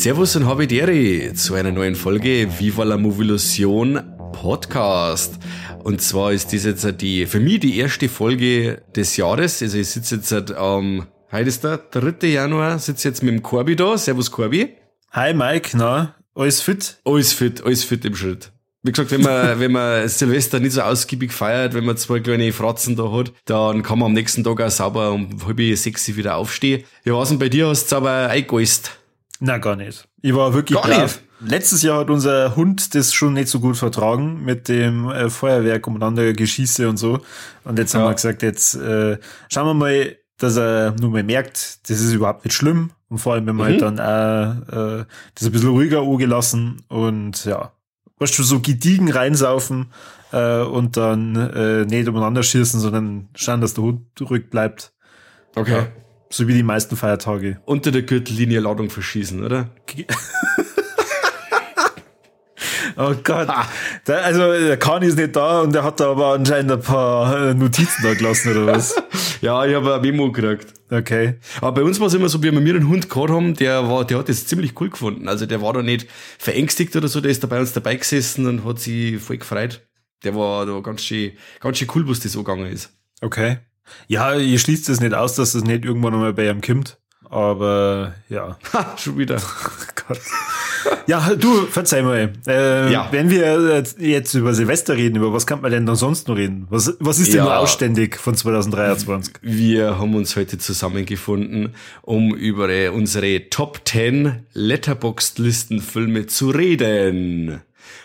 Servus und Habidere zu einer neuen Folge Viva la Movilusion Podcast. Und zwar ist das jetzt die, für mich die erste Folge des Jahres. Also ich sitze jetzt am, heute ist der 3. Januar, sitze jetzt mit dem Corby da. Servus Corby. Hi Mike, na, alles fit? Alles fit, alles fit im Schritt. Wie gesagt, wenn man, wenn man Silvester nicht so ausgiebig feiert, wenn man zwei kleine Fratzen da hat, dann kann man am nächsten Tag auch sauber um halb sechs wieder aufstehen. Ja, was denn bei dir hast du aber eingegeist? Na, gar nicht. Ich war wirklich Gar brav. nicht? Letztes Jahr hat unser Hund das schon nicht so gut vertragen mit dem äh, Feuerwerk umeinander Geschieße und so. Und jetzt haben Ja. wir gesagt, jetzt äh, schauen wir mal, dass er nur mal merkt, das ist überhaupt nicht schlimm. Und vor allem, wenn wir halt dann auch, äh, das ein bisschen ruhiger angelassen und ja, weißt du, so gediegen reinsaufen äh, und dann äh, nicht umeinander schießen, sondern schauen, dass der Hund ruhig bleibt. Okay. Ja. So wie die meisten Feiertage. Unter der Gürtellinie Ladung verschießen, oder? Oh Gott. Da, also der Kani ist nicht da und der hat da aber anscheinend ein paar äh, Notizen da gelassen oder was. Ja, ich habe ein Memo gekriegt. Okay. Aber bei uns war es immer so, wie wir einen Hund gehabt haben, der war, der hat das ziemlich cool gefunden. Also der war da nicht verängstigt oder so, der ist da bei uns dabei gesessen und hat sich voll gefreut. Der war da ganz schön, ganz schön cool, was das so gegangen ist. Okay. Ja, ihr schließt es nicht aus, dass das nicht irgendwann einmal bei ihm kommt. Aber ja. Ha, schon wieder. Gott. Ja, du, verzeih mal. Äh, Ja. Wenn wir äh, jetzt über Silvester reden, über was kann man denn dann sonst noch reden? Was, was ist denn Ja. nur ausständig von 2023? Wir haben uns heute zusammengefunden, um über unsere Top 10 Letterboxd-Listenfilme zu reden.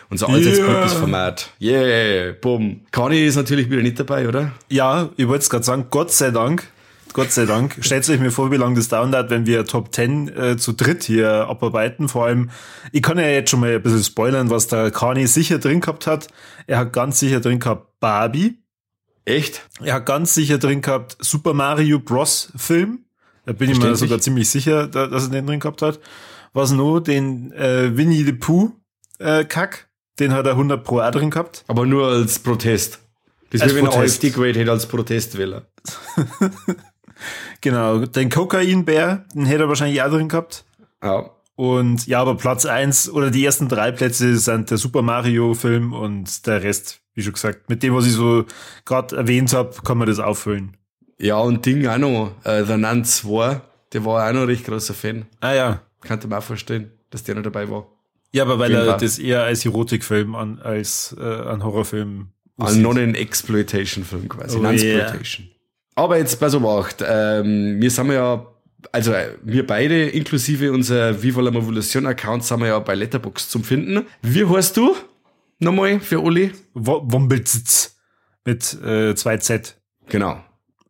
Unser allseits Yeah. Format. Yeah, bumm. Kani ist natürlich wieder nicht dabei, oder? Ja, ich wollte es gerade sagen, Gott sei Dank. Gott sei Dank. Stellt euch mir vor, wie lange das dauert, wenn wir Top 10 äh, zu dritt hier abarbeiten. Vor allem, ich kann ja jetzt schon mal ein bisschen spoilern, was der Kani sicher drin gehabt hat. Er hat ganz sicher drin gehabt Barbie. Echt? Er hat ganz sicher drin gehabt Super Mario Bros. Film. Da bin ich mir sogar ziemlich sicher, da, dass er den drin gehabt hat. Was nur den äh, Winnie the Pooh äh, Kack. Den hat er 100 pro auch drin gehabt. Aber nur als Protest. Das Als wäre, wenn er. AfD gewählt hätte als Protestwähler. Genau, den Kokainbär, den hätte er wahrscheinlich auch drin gehabt. Ja. Und ja, aber Platz eins oder die ersten drei Plätze sind der Super Mario Film und der Rest, wie schon gesagt, mit dem, was ich so gerade erwähnt habe, kann man das auffüllen. Ja, und Ding auch noch, äh, der Nan 2, der war auch noch ein recht großer Fan. Ah ja. Könnte man auch vorstellen, dass der noch dabei war. Ja, aber weil er das eher als Erotikfilm an, als äh, an Horrorfilm aussieht. Non-Exploitation-Film quasi. Oh, Non-Exploitation. Aber jetzt bei so Wacht, ähm, wir sind ja, also äh, wir beide, inklusive unser Viva la Movolution Account, sind wir ja bei Letterbox zum Finden. Wie heißt du? Nochmal für Uli? Wo- Wombelzitz mit äh, 2Z. Genau.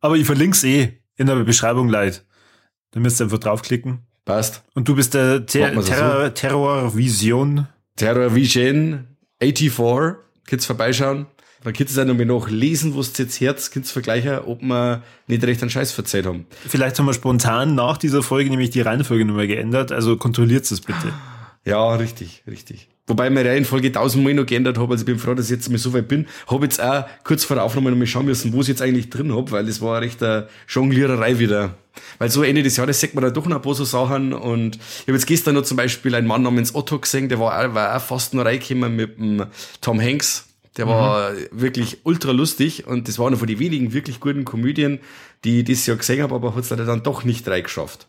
Aber ich verlink's eh in der Beschreibung, Leid. Da müsst ihr einfach draufklicken. Passt. Und du bist der Ter wir's so. Terror, Terrorvision. Terror Vision 84. Könnt ihr vorbeischauen. Dann könnt ihr auch noch mal nachlesen, was jetzt Herz, könnt ihr vergleichen, ob wir nicht recht einen Scheiß verzeiht haben. Vielleicht haben wir spontan nach dieser Folge nämlich die Reihenfolge nochmal geändert. Also kontrolliert es bitte. Ja, richtig, richtig. Wobei meine Reihenfolge tausendmal noch geändert habe, also ich bin froh, dass ich jetzt mal so weit bin. Habe jetzt auch kurz vor der Aufnahme noch mal schauen müssen, wo ich jetzt eigentlich drin hab, weil das war recht eine Jongliererei wieder. Weil so Ende des Jahres sieht man da doch noch ein paar so Sachen und ich habe jetzt gestern noch zum Beispiel einen Mann namens Otto gesehen, der war auch, war auch fast noch reingekommen mit dem Tom Hanks. Der war wirklich ultra lustig und das war einer von den wenigen wirklich guten Komödien, die ich dieses Jahr gesehen habe, aber hat es leider dann doch nicht reingeschafft.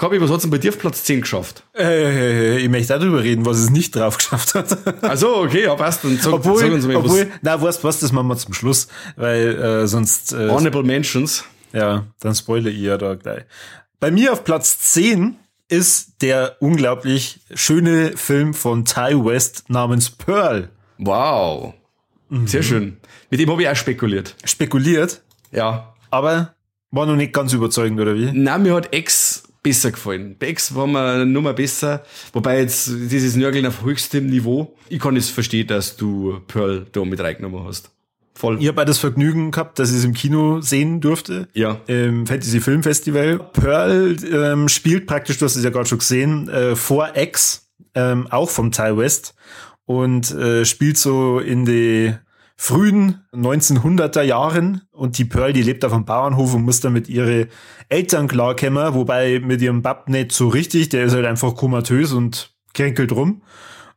Kabi, was hat's denn bei dir auf Platz 10 geschafft? Äh, ich möchte auch darüber reden, was es nicht drauf geschafft hat. Also okay, ja, passt. Dann sag, obwohl, sag uns mal obwohl, was. na, weißt du was, das machen wir zum Schluss, weil äh, sonst, äh, Honorable Mentions. ja, dann spoilere ich ja da gleich. Bei mir auf Platz 10 ist der unglaublich schöne Film von Ty West namens Pearl. Wow. Mhm. Sehr schön. Mit dem habe ich auch spekuliert. Spekuliert, Ja. aber war noch nicht ganz überzeugend, oder wie? Nein, mir hat X besser gefallen. X war mir nur mal besser. Wobei jetzt dieses Nörgeln auf höchstem Niveau. Ich kann es verstehen, dass du Pearl da mit reingenommen hast. Voll. Ich habe das Vergnügen gehabt, dass ich es im Kino sehen durfte. Ja. Im Fantasy Film Festival. Pearl ähm, spielt praktisch, du hast es ja gerade schon gesehen, äh, vor X, ähm, auch vom Ty West und äh, spielt so in die frühen 1900er Jahren und die Pearl, die lebt auf einem Bauernhof und muss dann mit ihren Eltern klarkommen, wobei mit ihrem Bab nicht so richtig, der ist halt einfach komatös und kränkelt rum.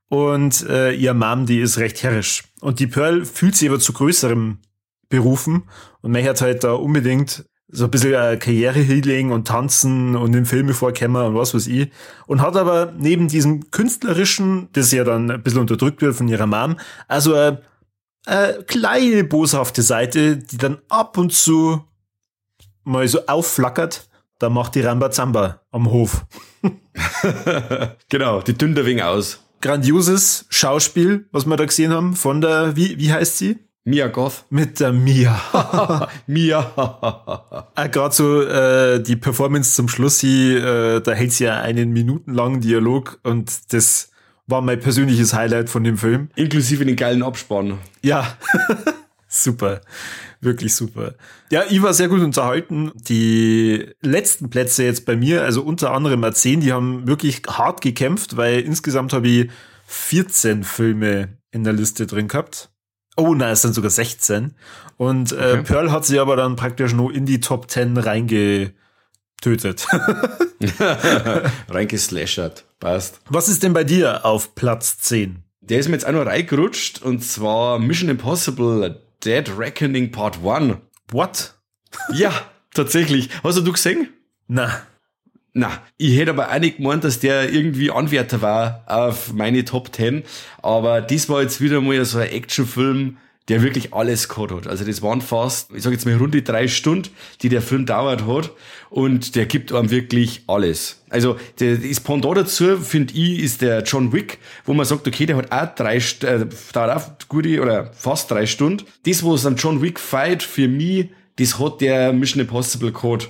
Und äh, ihr Mom, die ist recht herrisch. Und die Pearl fühlt sich aber zu größerem berufen und möchte halt da unbedingt so ein bisschen äh, Karriere hinlegen und tanzen und in Filme vorkommen und was weiß ich. Und hat aber neben diesem künstlerischen, das ja dann ein bisschen unterdrückt wird von ihrer Mom, also eine, eine kleine boshafte Seite, die dann ab und zu mal so aufflackert. Da macht die Rambazamba am Hof. genau, die dünnt wenig aus. Grandioses Schauspiel, was wir da gesehen haben, von der, wie, wie heißt sie? Mia Goth. Mit der Mia. Mia. äh, Gerade so äh, die Performance zum Schluss, sie, äh, da hält sie ja einen minutenlangen Dialog und das war mein persönliches Highlight von dem Film. Inklusive den geilen Abspann. Ja. super. Wirklich super. Ja, ich war sehr gut unterhalten. Die letzten Plätze jetzt bei mir, also unter anderem A10, die haben wirklich hart gekämpft, weil insgesamt habe ich 14 Filme in der Liste drin gehabt. Oh nein, es sind sogar 16. Und äh, okay. Pearl hat sie aber dann praktisch nur in die Top 10 reingetötet. Reingeslashert. Passt. Was ist denn bei dir auf Platz 10? Der ist mir jetzt auch noch reingerutscht und zwar Mission Impossible Dead Reckoning Part 1. What? Ja, tatsächlich. Hast du gesehen? Na. Na, ich hätte aber auch nicht gemeint, dass der irgendwie Anwärter war auf meine Top 10. Aber das war jetzt wieder mal so ein Actionfilm, der wirklich alles gehabt hat. Also das waren fast, ich sage jetzt mal runde drei Stunden, die der Film dauert hat. Und der gibt einem wirklich alles. Also der, das Pendant dazu, finde ich, ist der John Wick, wo man sagt, okay, der hat auch drei, äh, dauert auch gute oder fast drei Stunden. Das, was am John Wick fight, für mich, das hat der Mission Impossible gehabt.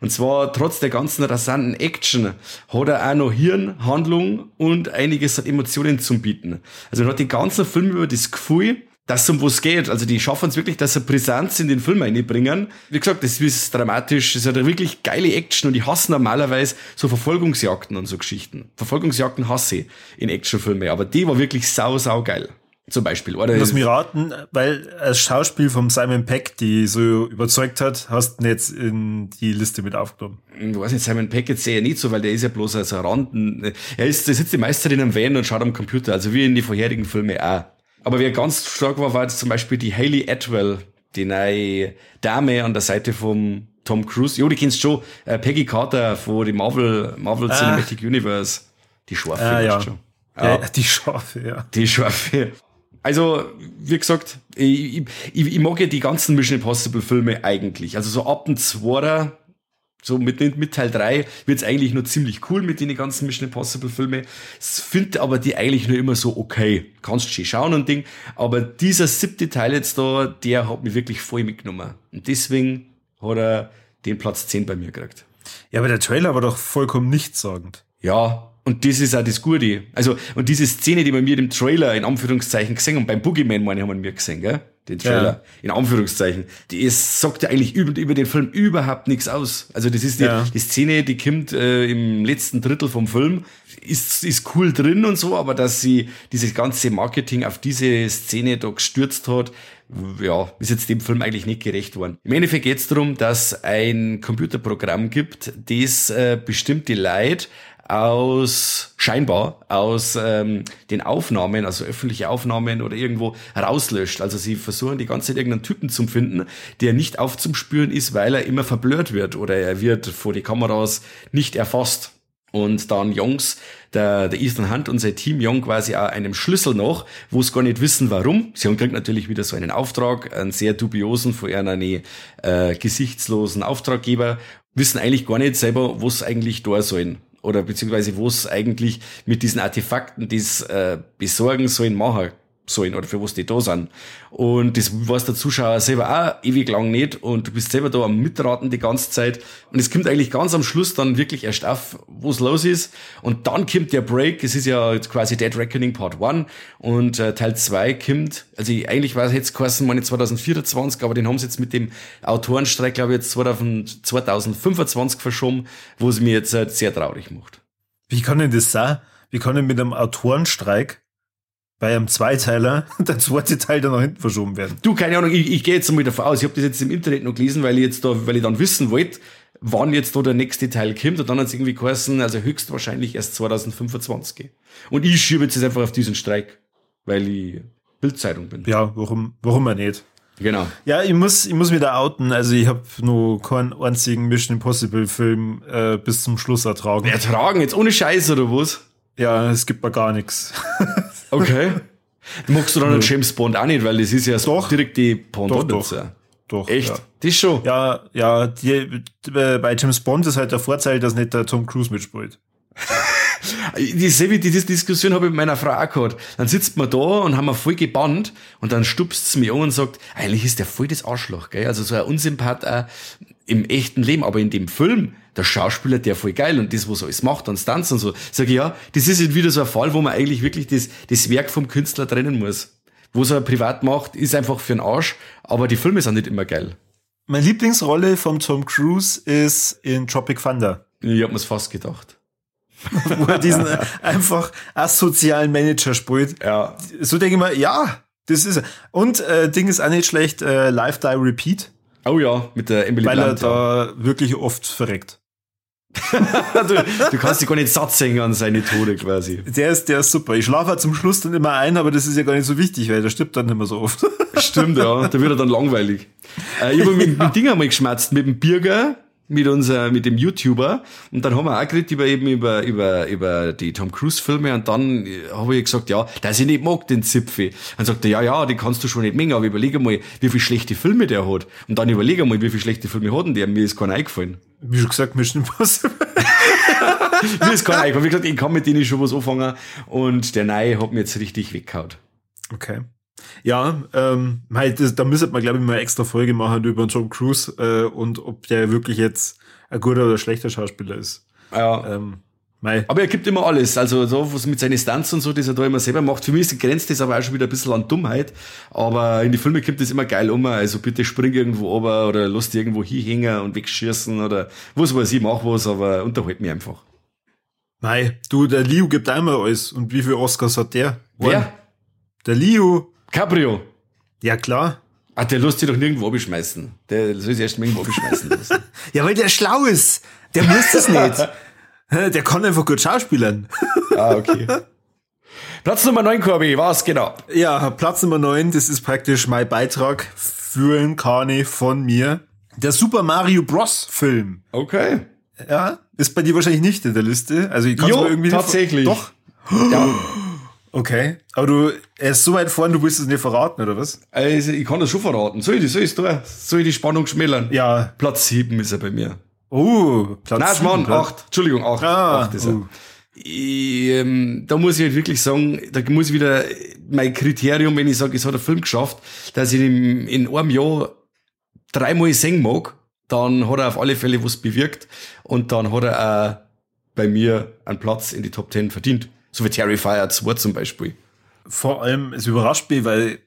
Und zwar trotz der ganzen rasanten Action hat er auch noch Hirn, Handlung und einiges an Emotionen zum Bieten. Also man hat den ganzen Film über das Gefühl, dass es um was geht. Also die schaffen es wirklich, dass sie Brisanz in den Film einbringen. Wie gesagt, das ist dramatisch, das ist eine wirklich geile Action und ich hasse normalerweise so Verfolgungsjagden und so Geschichten. Verfolgungsjagden hasse ich in Actionfilmen, aber die war wirklich sau, sau geil zum Beispiel. Oder Lass mich raten, weil das Schauspiel vom Simon Peck, die so überzeugt hat, hast du jetzt in die Liste mit aufgenommen. Ich weiß nicht, Simon Peck jetzt sehe ich nicht so, weil der ist ja bloß als Randen. Er ist, der sitzt die Meisterin am Van und schaut am Computer, also wie in die vorherigen Filme auch. Aber wer ganz stark war, war jetzt zum Beispiel die Hayley Atwell, die neue Dame an der Seite vom Tom Cruise. Jo, die kennst schon, äh, Peggy Carter von dem Marvel, Marvel ah. Cinematic Universe. Die Scharfe, ah, ja. schon. Ja, ja, die Scharfe, ja. Die Scharfe. Also, wie gesagt, ich, ich, ich mag ja die ganzen Mission Impossible Filme eigentlich. Also so ab dem Zweiter, so mit, mit Teil 3 wird's eigentlich nur ziemlich cool mit den ganzen Mission Impossible Filme. Finde aber die eigentlich nur immer so okay. Kannst schön schauen und Ding. Aber dieser siebte Teil jetzt da, der hat mich wirklich voll mitgenommen. Und deswegen hat er den Platz 10 bei mir gekriegt. Ja, aber der Trailer war doch vollkommen nichtssagend. Ja, und das ist auch das Gute. Also, und diese Szene, die wir mir im Trailer in Anführungszeichen gesehen haben, beim Boogeyman, meine, haben wir gesehen, gell? Den Trailer, ja. in Anführungszeichen. Die ist, sagt ja eigentlich über, über den Film überhaupt nichts aus. Also, das ist die, ja. die Szene, die kommt äh, im letzten Drittel vom Film, ist, ist cool drin und so, aber dass sie dieses ganze Marketing auf diese Szene da gestürzt hat, ja, ist jetzt dem Film eigentlich nicht gerecht worden. Im Endeffekt geht es darum, dass ein Computerprogramm gibt, das äh, bestimmte Leid aus scheinbar aus ähm, den Aufnahmen, also öffentliche Aufnahmen oder irgendwo rauslöscht. Also sie versuchen die ganze Zeit irgendeinen Typen zu finden, der nicht aufzuspüren ist, weil er immer verblurrt wird oder er wird vor die Kameras nicht erfasst. Und dann Jungs, der, der Ethan Hunt und sein Team Young quasi auch einem Schlüssel noch, wo es gar nicht wissen, warum. Sie haben kriegt natürlich wieder so einen Auftrag, einen sehr dubiosen, von einem äh, gesichtslosen Auftraggeber, wissen eigentlich gar nicht selber, was eigentlich da sollen oder beziehungsweise wo es eigentlich mit diesen Artefakten, die es äh, besorgen sollen, machen sollen oder für was die da sind. Und das weiß der Zuschauer selber auch ewig lang nicht und du bist selber da am Mitraten die ganze Zeit. Und es kommt eigentlich ganz am Schluss dann wirklich erst auf, wo es los ist. Und dann kommt der Break, es ist ja quasi Dead Reckoning Part 1 und äh, Teil 2 kommt, also eigentlich war es jetzt geheißen, meine 2024, aber den haben sie jetzt mit dem Autorenstreik, glaube ich, jetzt 2025 verschoben, wo es mir jetzt äh, sehr traurig macht. Wie kann denn das sein? Wie kann denn mit einem Autorenstreik bei einem Zweiteiler der zweite Teil dann nach hinten verschoben werden. Du, keine Ahnung, ich, ich gehe jetzt mal davon aus, ich habe das jetzt im Internet noch gelesen, weil ich jetzt da, weil ich dann wissen wollte, wann jetzt da der nächste Teil kommt. Und dann hat es irgendwie geheißen, also höchstwahrscheinlich erst 2025. Und ich schiebe jetzt einfach auf diesen Streik, weil ich Bildzeitung bin. Ja, warum, warum er nicht? Genau. Ja, ich muss, ich muss mich da outen. Also ich habe nur keinen einzigen Mission Impossible Film äh, bis zum Schluss ertragen. Ertragen, jetzt ohne Scheiß oder was? Ja, es gibt mir gar nichts. Okay. Magst du dann einen James Bond auch nicht, weil das ist ja Doch. direkt die Pendant Doch, doch. Doch. Echt? Ja. Das schon? Ja, ja, die, äh, bei James Bond ist halt der Vorteil, dass nicht der Tom Cruise mitspielt. Dieselbe die, die Diskussion habe ich mit meiner Frau auch gehabt. Dann sitzt man da und haben wir voll gebannt und dann stupst sie mich an und sagt, eigentlich ist der voll das Arschloch, gell? Also so ein Unsympath auch im echten Leben, aber in dem Film, der Schauspieler, der voll geil und das, was er alles macht, und Stunts und so. Sag ich, ja, das ist jetzt wieder so ein Fall, wo man eigentlich wirklich das, das Werk vom Künstler trennen muss. Was er privat macht, ist einfach für den Arsch, aber die Filme sind nicht immer geil. Meine Lieblingsrolle vom Tom Cruise ist in Tropic Thunder. Ich hab mir's fast gedacht. wo er diesen äh, einfach asozialen Manager spielt. Ja. So denke ich mir, ja, das ist er. Und äh, Ding ist auch nicht schlecht, äh, Live Die Repeat, Oh ja, mit der Emily weil er Blunt. ja. da wirklich oft verreckt. du, du kannst dich gar nicht satt singen an seine Tode quasi. Der ist, der ist super. Ich schlafe halt zum Schluss dann immer ein, aber das ist ja gar nicht so wichtig, weil der stirbt dann nicht mehr so oft. Stimmt, ja. Da wird er dann langweilig. Äh, ich habe mit, mit Ding einmal geschmerzt, mit dem Birger, mit unser, mit dem YouTuber. Und dann haben wir auch geredet über eben über, über, über die Tom Cruise Filme. Und dann habe ich gesagt, ja, dass ich nicht mag, den Zipfi. Dann sagt er, ja, ja, die kannst du schon nicht mengen, aber überlege mal, wie viele schlechte Filme der hat. Und dann überlege mal, wie viele schlechte Filme hat denn der? Mir ist keiner eingefallen. Wie schon gesagt, Mission Impossible. Mir ist keiner eingefallen. Wie gesagt, ich kann mit denen schon was anfangen. Und der Neue hat mir jetzt richtig weggehauen. Okay. Ja, ähm, mei, das, da müsste man, glaube ich, mal eine extra Folge machen über Tom Cruise äh, und ob der wirklich jetzt ein guter oder schlechter Schauspieler ist. Ja. Ähm, mei. Aber er gibt immer alles. Also so was mit seinen Stunts und so, das er da immer selber macht. Für mich ist grenzt das aber auch schon wieder ein bisschen an Dummheit. Aber in die Filme gibt es immer geil um. Also bitte spring irgendwo runter oder lass dich irgendwo hinhängen und wegschießen oder was weiß ich, mach was, aber unterhalt mich einfach. Mei, du, der Liu gibt einmal alles. Und wie viele Oscars hat der? Wer? Der Liu. Cabrio. Ja, klar. Ah, der lässt sich doch nirgendwo abschmeißen. Der soll sich erst mal irgendwo abschmeißen lassen. Ja, weil der schlau ist. Der muss das nicht. Der kann einfach gut schauspielern. ah, okay. Platz Nummer 9, Corby, was genau? Ja, Platz Nummer 9, das ist praktisch mein Beitrag für ein Kane von mir. Der Super Mario Bros. Film. Okay. Ja, ist bei dir wahrscheinlich nicht in der Liste. Also ich kann mir irgendwie tatsächlich. Doch. Ja, Okay. Aber du, er ist so weit vorne, du willst es nicht verraten, oder was? also ich kann das schon verraten. Soll ich das, soll ich da? Soll ich die Spannung schmälern? Ja. Platz 7 ist er bei mir. Oh, Platz Nein, Mann, Platz- acht. Entschuldigung, acht. Ah, acht ist er. uh. Ich, ähm, da muss ich halt wirklich sagen, da muss ich wieder mein Kriterium, wenn ich sage, es hat ein Film geschafft, dass ich ihn in einem Jahr dreimal singen mag, dann hat er auf alle Fälle was bewirkt und dann hat er auch bei mir einen Platz in die Top 10 verdient. So wie Terrifier 2 zum Beispiel. Vor allem, es überrascht mich, weil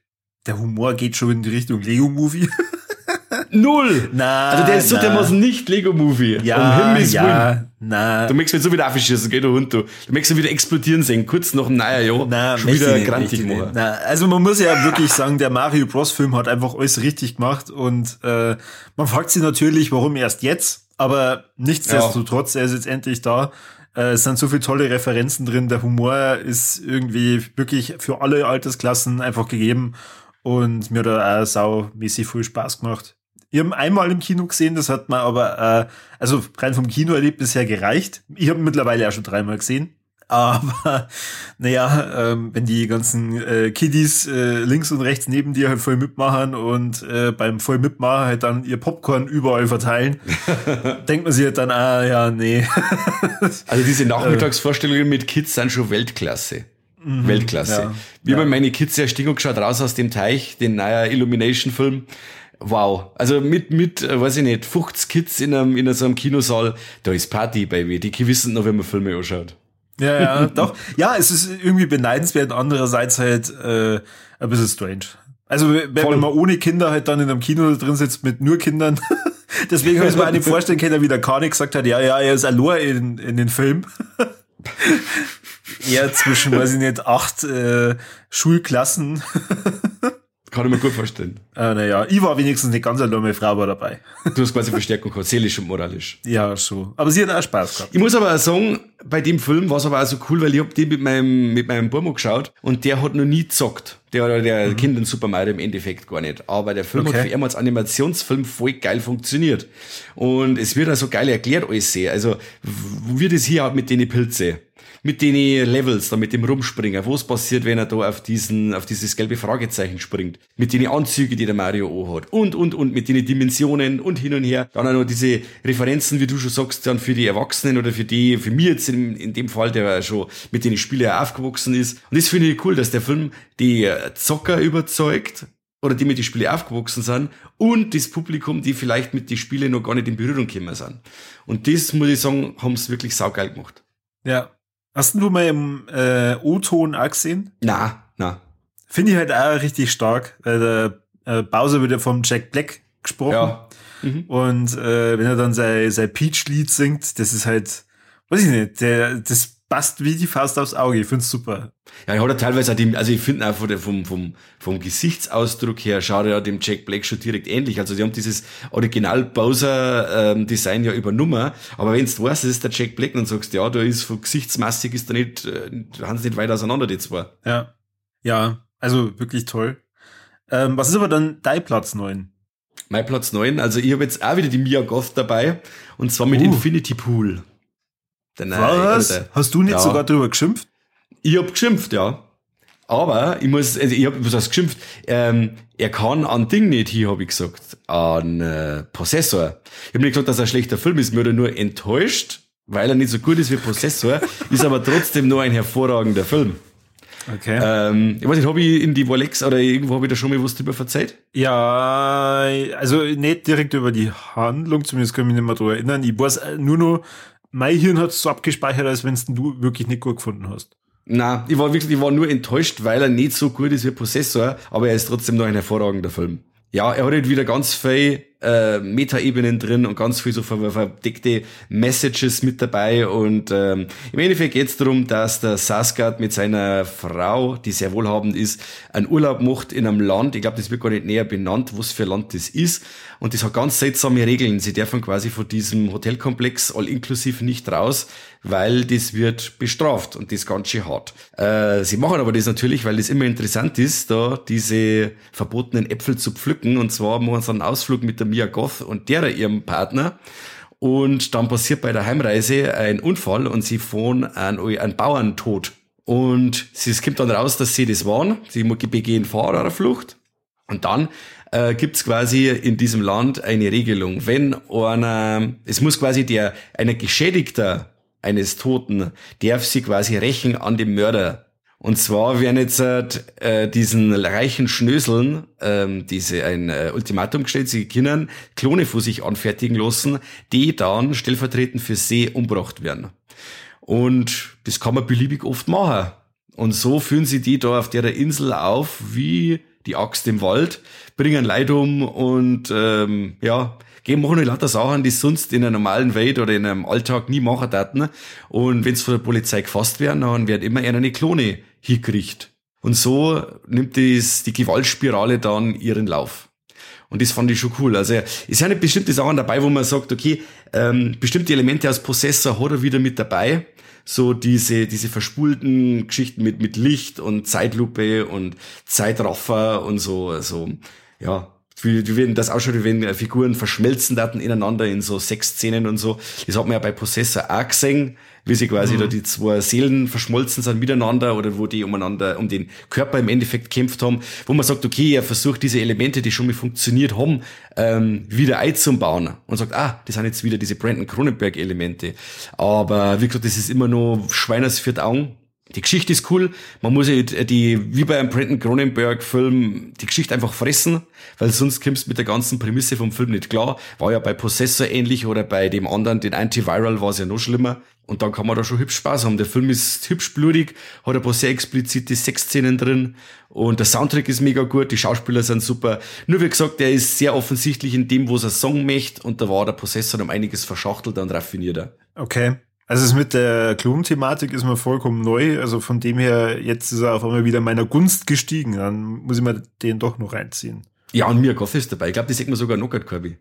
der Humor geht schon in die Richtung Lego-Movie. Null! Na, Also der ist so na. dermaßen nicht Lego-Movie. um Himmels Willen. ja, na. Du möchtest mich so wieder aufschießen, geh du Hund, du. Du möchtest ihn wieder explodieren sehen, kurz nach dem neuen Jahr. Na, schon wieder ich nicht, grantig machen. Na, also man muss ja wirklich sagen, der Mario Bros. Film hat einfach alles richtig gemacht und äh, man fragt sich natürlich, warum erst jetzt, aber nichtsdestotrotz, er ist jetzt endlich da. Äh, es sind so viele tolle Referenzen drin, der Humor ist irgendwie wirklich für alle Altersklassen einfach gegeben und mir hat er auch saumäßig viel Spaß gemacht. Ich habe einmal im Kino gesehen, das hat mir aber, äh, also rein vom Kinoerlebnis her gereicht. Ich habe mittlerweile auch schon dreimal gesehen. Aber naja, ähm, wenn die ganzen äh, Kiddies äh, links und rechts neben dir halt voll mitmachen und äh, beim voll mitmachen halt dann ihr Popcorn überall verteilen, denkt man sich halt dann, ah ja, nee. Also diese Nachmittagsvorstellungen mit Kids sind schon Weltklasse. Weltklasse. ja. Wir haben meine Kids ja Stingo geschaut raus aus dem Teich, den neuer Illumination-Film. Wow. Also mit, mit, äh, weiß ich nicht, 50 Kids in einem, in so einem Kinosaal, da ist Party, Baby. Die wissen noch, wenn man Filme anschaut. Ja, ja, doch. Ja, es ist irgendwie beneidenswert, andererseits halt äh, ein bisschen strange. Also wenn, Voll. man ohne Kinder halt dann in einem Kino drin sitzt mit nur Kindern. Deswegen habe ich mir nicht vorstellen können, wie der Kani gesagt hat, ja, ja, er ist allein in, in den Film. eher zwischen, weiß ich nicht, acht äh, Schulklassen. Kann ich mir gut vorstellen. Äh, naja, ich war wenigstens nicht ganz allein, meine Frau war dabei. Du hast quasi Verstärkung gehabt, seelisch und moralisch. Ja, schon. Aber sie hat auch Spaß gehabt. Ich muss aber auch sagen, bei dem Film war es aber auch so cool, weil ich hab den mit meinem, mit meinem Burmo geschaut und der hat noch nie gezockt. Der, der mhm. kennt den Super Mario im Endeffekt gar nicht. Aber der Film okay. hat für ihn als Animationsfilm voll geil funktioniert. Und es wird also geil erklärt alles sehr. Also, wie das hier mit den Pilze mit den Levels, da mit dem Rumspringen, was passiert, wenn er da auf diesen, auf dieses gelbe Fragezeichen springt, mit den Anzügen, die der Mario hat und, und, und, mit den Dimensionen und hin und her. Dann auch noch diese Referenzen, wie du schon sagst, dann für die Erwachsenen oder für die, für mich jetzt in, in dem Fall, der schon mit den Spielen aufgewachsen ist. Und das finde ich cool, dass der Film die Zocker überzeugt, oder die mit den Spielen aufgewachsen sind und das Publikum, die vielleicht mit den Spielen noch gar nicht in Berührung gekommen sind. Und das, muss ich sagen, haben sie wirklich saugeil gemacht. Ja, Hast du mal im äh, O-Ton auch gesehen? Na, na. Finde ich halt auch richtig stark, weil der äh, Bowser wird ja vom Jack Black gesprochen. Ja. Mhm. Und äh, wenn er dann sein, sein Peach-Lied singt, das ist halt, weiß ich nicht, der, das passt wie die Faust aufs Auge. Ich find's super. Ja, er hat ja teilweise auch dem, also ich finde auch vom, vom, vom Gesichtsausdruck her schaut er ja dem Jack Black schon direkt ähnlich. Also die haben dieses Original Bowser ähm, Design ja übernommen. Aber wenn du weißt, es ist der Jack Black und sagst, ja, da ist von gesichtsmassig ist da nicht, äh, haben sie nicht weit auseinander, die zwei. Ja. Ja, also wirklich toll. Ähm, was ist aber dann dein Platz 9? Mein Platz 9, also ich habe jetzt auch wieder die Mia Goth dabei und zwar mit uh. Infinity Pool. Was? Der, Hast du nicht ja. sogar drüber geschimpft? Ich hab geschimpft, ja. Aber ich muss, also ich hab was heißt geschimpft, ähm, er kann an Ding nicht hier, habe ich gesagt, an äh, Possessor. Ich habe nicht gesagt, dass er ein schlechter Film ist, mir nur enttäuscht, weil er nicht so gut ist wie Possessor, ist aber trotzdem nur ein hervorragender Film. Okay. Ähm, ich weiß nicht, habe ich in die Volex oder irgendwo habe ich da schon mal was drüber verzeiht? Ja, also nicht direkt über die Handlung, zumindest kann ich mich nicht mehr drüber erinnern. Ich weiß nur noch, mein Hirn hat es so abgespeichert, als wenn du wirklich nicht gut gefunden hast. Na, ich war wirklich, ich war nur enttäuscht, weil er nicht so gut ist wie Possessor, aber er ist trotzdem noch ein hervorragender Film. Ja, er hat halt wieder ganz viel äh, Meta-Ebenen drin und ganz viel so verdeckte Messages mit dabei. Und ähm, im Endeffekt geht es darum, dass der Saskat mit seiner Frau, die sehr wohlhabend ist, einen Urlaub macht in einem Land. Ich glaube, das wird gar nicht näher benannt, was für Land das ist. Und das hat ganz seltsame Regeln. Sie dürfen quasi von diesem Hotelkomplex all inklusiv nicht raus, weil das wird bestraft und das ganz schön hart. Äh, sie machen aber das natürlich, weil das immer interessant ist, da diese verbotenen Äpfel zu pflücken. Und zwar machen sie einen Ausflug mit der Mia Goth und derer ihrem Partner. Und dann passiert bei der Heimreise ein Unfall und sie fahren einen, einen Bauerntod. Und es kommt dann raus, dass sie das waren. Sie begehen Fahrerflucht. Und dann äh, gibt quasi in diesem Land eine Regelung. Wenn einer, es muss quasi der, einer Geschädigter eines Toten, darf sie quasi rächen an dem Mörder. Und zwar werden jetzt äh, diesen reichen Schnöseln ähm, diese ein äh, Ultimatum gestellt, sie können Klone vor sich anfertigen lassen, die dann stellvertretend für sie umgebracht werden. Und das kann man beliebig oft machen. Und so führen sie die da auf der Insel auf wie die Axt im Wald, bringen Leid um und ähm, ja, gehen machen halt lauter Sachen, die sonst in einer normalen Welt oder in einem Alltag nie machen taten. Und wenn sie von der Polizei gefasst werden, dann werden immer eher eine Klone hingekriegt. Und so nimmt das, die Gewaltspirale dann ihren Lauf. Und das fand ich schon cool. Also es sind bestimmte Sachen dabei, wo man sagt, okay, ähm, bestimmte Elemente aus Possessor hat er wieder mit dabei. So diese, diese verspulten Geschichten mit, mit Licht und Zeitlupe und Zeitraffer und so, so, ja, wie, wie wenn das ausschaut, wie wenn Figuren verschmelzen daten ineinander in so sechs Szenen und so. Das hat man ja bei Possessor auch gesehen, wie sie quasi mhm. da die zwei Seelen verschmolzen sind miteinander oder wo die umeinander, um den Körper im Endeffekt kämpft haben, wo man sagt, okay, er versucht diese Elemente, die schon mal funktioniert haben, ähm, wieder einzubauen und sagt, ah, das sind jetzt wieder diese Brandon Cronenberg Elemente. Aber wie gesagt, das ist immer nur Schweiners für die Augen die Geschichte ist cool. Man muss ja die, wie bei einem Brandon Cronenberg Film, die Geschichte einfach fressen, weil sonst kommst du mit der ganzen Prämisse vom Film nicht klar. War ja bei Possessor ähnlich oder bei dem anderen, den Antiviral war es ja noch schlimmer. Und dann kann man da schon hübsch Spaß haben. Der Film ist hübsch blutig, hat ein paar sehr explizite Sexszenen drin und der Soundtrack ist mega gut, die Schauspieler sind super. Nur wie gesagt, der ist sehr offensichtlich in dem, wo es ein Song möchte und da war der Possessor um einiges verschachtelter und raffinierter. Okay. Also es mit der Klon-Thematik ist mir vollkommen neu. Also von dem her, jetzt ist er auf einmal wieder meiner Gunst gestiegen. Dann muss ich mir den doch noch reinziehen. Ja, und mir Goth ist dabei. Ich glaube, die sieht man sogar noch Kirby.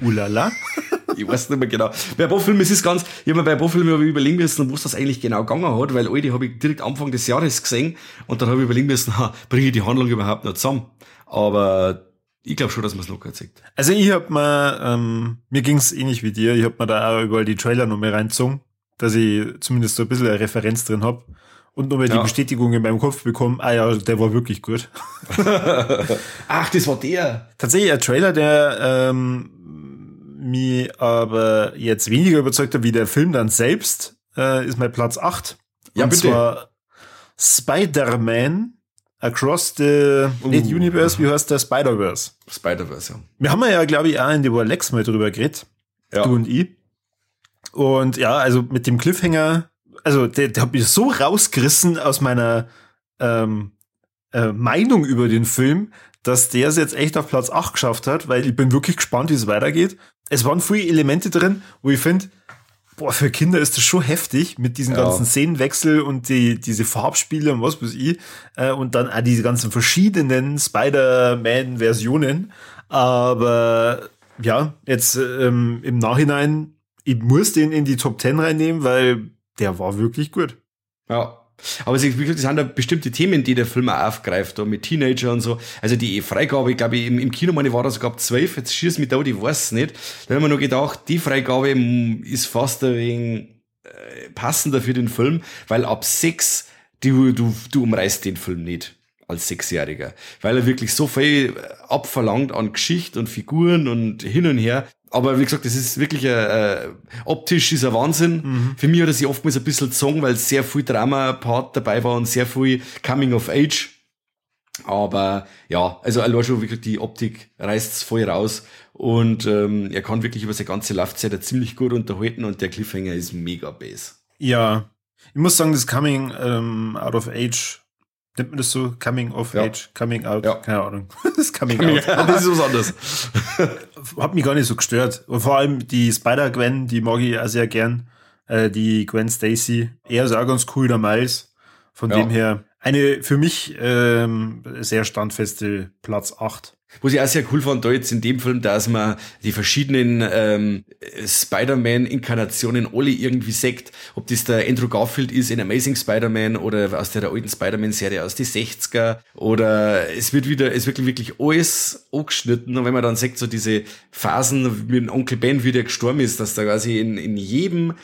Ulala. ich weiß nicht mehr genau. Bei ein paar Filmen, es ist ganz, ich habe mir bei ein paar Filmen überlegen müssen, wo es das eigentlich genau gegangen hat, weil all die habe ich direkt Anfang des Jahres gesehen und dann habe ich überlegen müssen, bringe ich die Handlung überhaupt noch zusammen? Aber ich glaube schon, dass man es locker zeigt. Also ich hab mir, ähm, mir ging's ähnlich wie dir, ich hab mir da auch überall die Trailer noch mehr reingezogen, dass ich zumindest so ein bisschen eine Referenz drin hab und nochmal ja. die Bestätigung in meinem Kopf bekommen, ah ja, der war wirklich gut. Ach, das war der. Tatsächlich ein Trailer, der ähm, mich aber jetzt weniger überzeugt hat wie der Film dann selbst, äh, ist mein Platz 8. Ja, und bitte. zwar Spider-Man Across the uh. nicht Universe, wie heißt der Spider-Verse? Spider-Verse, ja. Wir haben ja, glaube ich, auch in der Lex mal drüber geredet. Ja. Du und ich. Und ja, also mit dem Cliffhanger also der, der hat mich so rausgerissen aus meiner ähm, äh, Meinung über den Film, dass der es jetzt echt auf Platz 8 geschafft hat, weil ich bin wirklich gespannt, wie es weitergeht. Es waren viele Elemente drin, wo ich finde, boah, für Kinder ist das schon heftig mit diesen ja. ganzen Szenenwechsel und die, diese Farbspiele und was weiß ich. Äh, und dann auch diese ganzen verschiedenen Spider-Man-Versionen. Aber ja, jetzt ähm, im Nachhinein, ich muss den in die Top 10 reinnehmen, weil der war wirklich gut. Ja. Aber es sind da bestimmte Themen, die der Film auch aufgreift, da mit Teenager und so. Also die Freigabe, ich glaube, im, im Kino meine war das sogar zwölf, jetzt schießt mich da, ich weiß es nicht. Da haben wir noch gedacht, die Freigabe ist fast ein wenig äh, passender für den Film, weil ab sechs, du, du, du umreißt den Film nicht als Sechsjähriger, weil er wirklich so viel abverlangt an Geschichte und Figuren und hin und her, aber wie gesagt, das ist wirklich äh, optisch ist ein Wahnsinn. Mhm. Für mich hat er sich oftmals ein bisschen gezogen, weil sehr viel Drama-Part dabei war und sehr viel Coming of Age. Aber ja, also allein schon wirklich die Optik reißt's voll raus und ähm, er kann wirklich über seine ganze Laufzeit ziemlich gut unterhalten und der Cliffhanger ist mega bass. Ja, ich muss sagen, das Coming ähm, Out of Age Nennt man das so? Coming of ja. Age, Coming Out? Ja. Keine Ahnung. das Coming, coming Out. das ist was anderes. Hat mich gar nicht so gestört. Und vor allem die Spider-Gwen, die mag ich auch sehr gern. Äh, die Gwen Stacy. Er ist auch ganz cool, der Miles. Von ja. dem her eine für mich ähm, sehr standfeste Platz 8. Was ich auch sehr cool fand, da jetzt in dem Film, dass man die verschiedenen ähm, Spider-Man-Inkarnationen alle irgendwie sagt, ob das der Andrew Garfield ist in Amazing Spider-Man oder aus der alten Spider-Man-Serie aus die 60er oder es wird wieder, es wird wirklich alles angeschnitten. Und wenn man dann sagt, so diese Phasen mit dem Onkel Ben, wie der gestorben ist, dass da quasi in, in jedem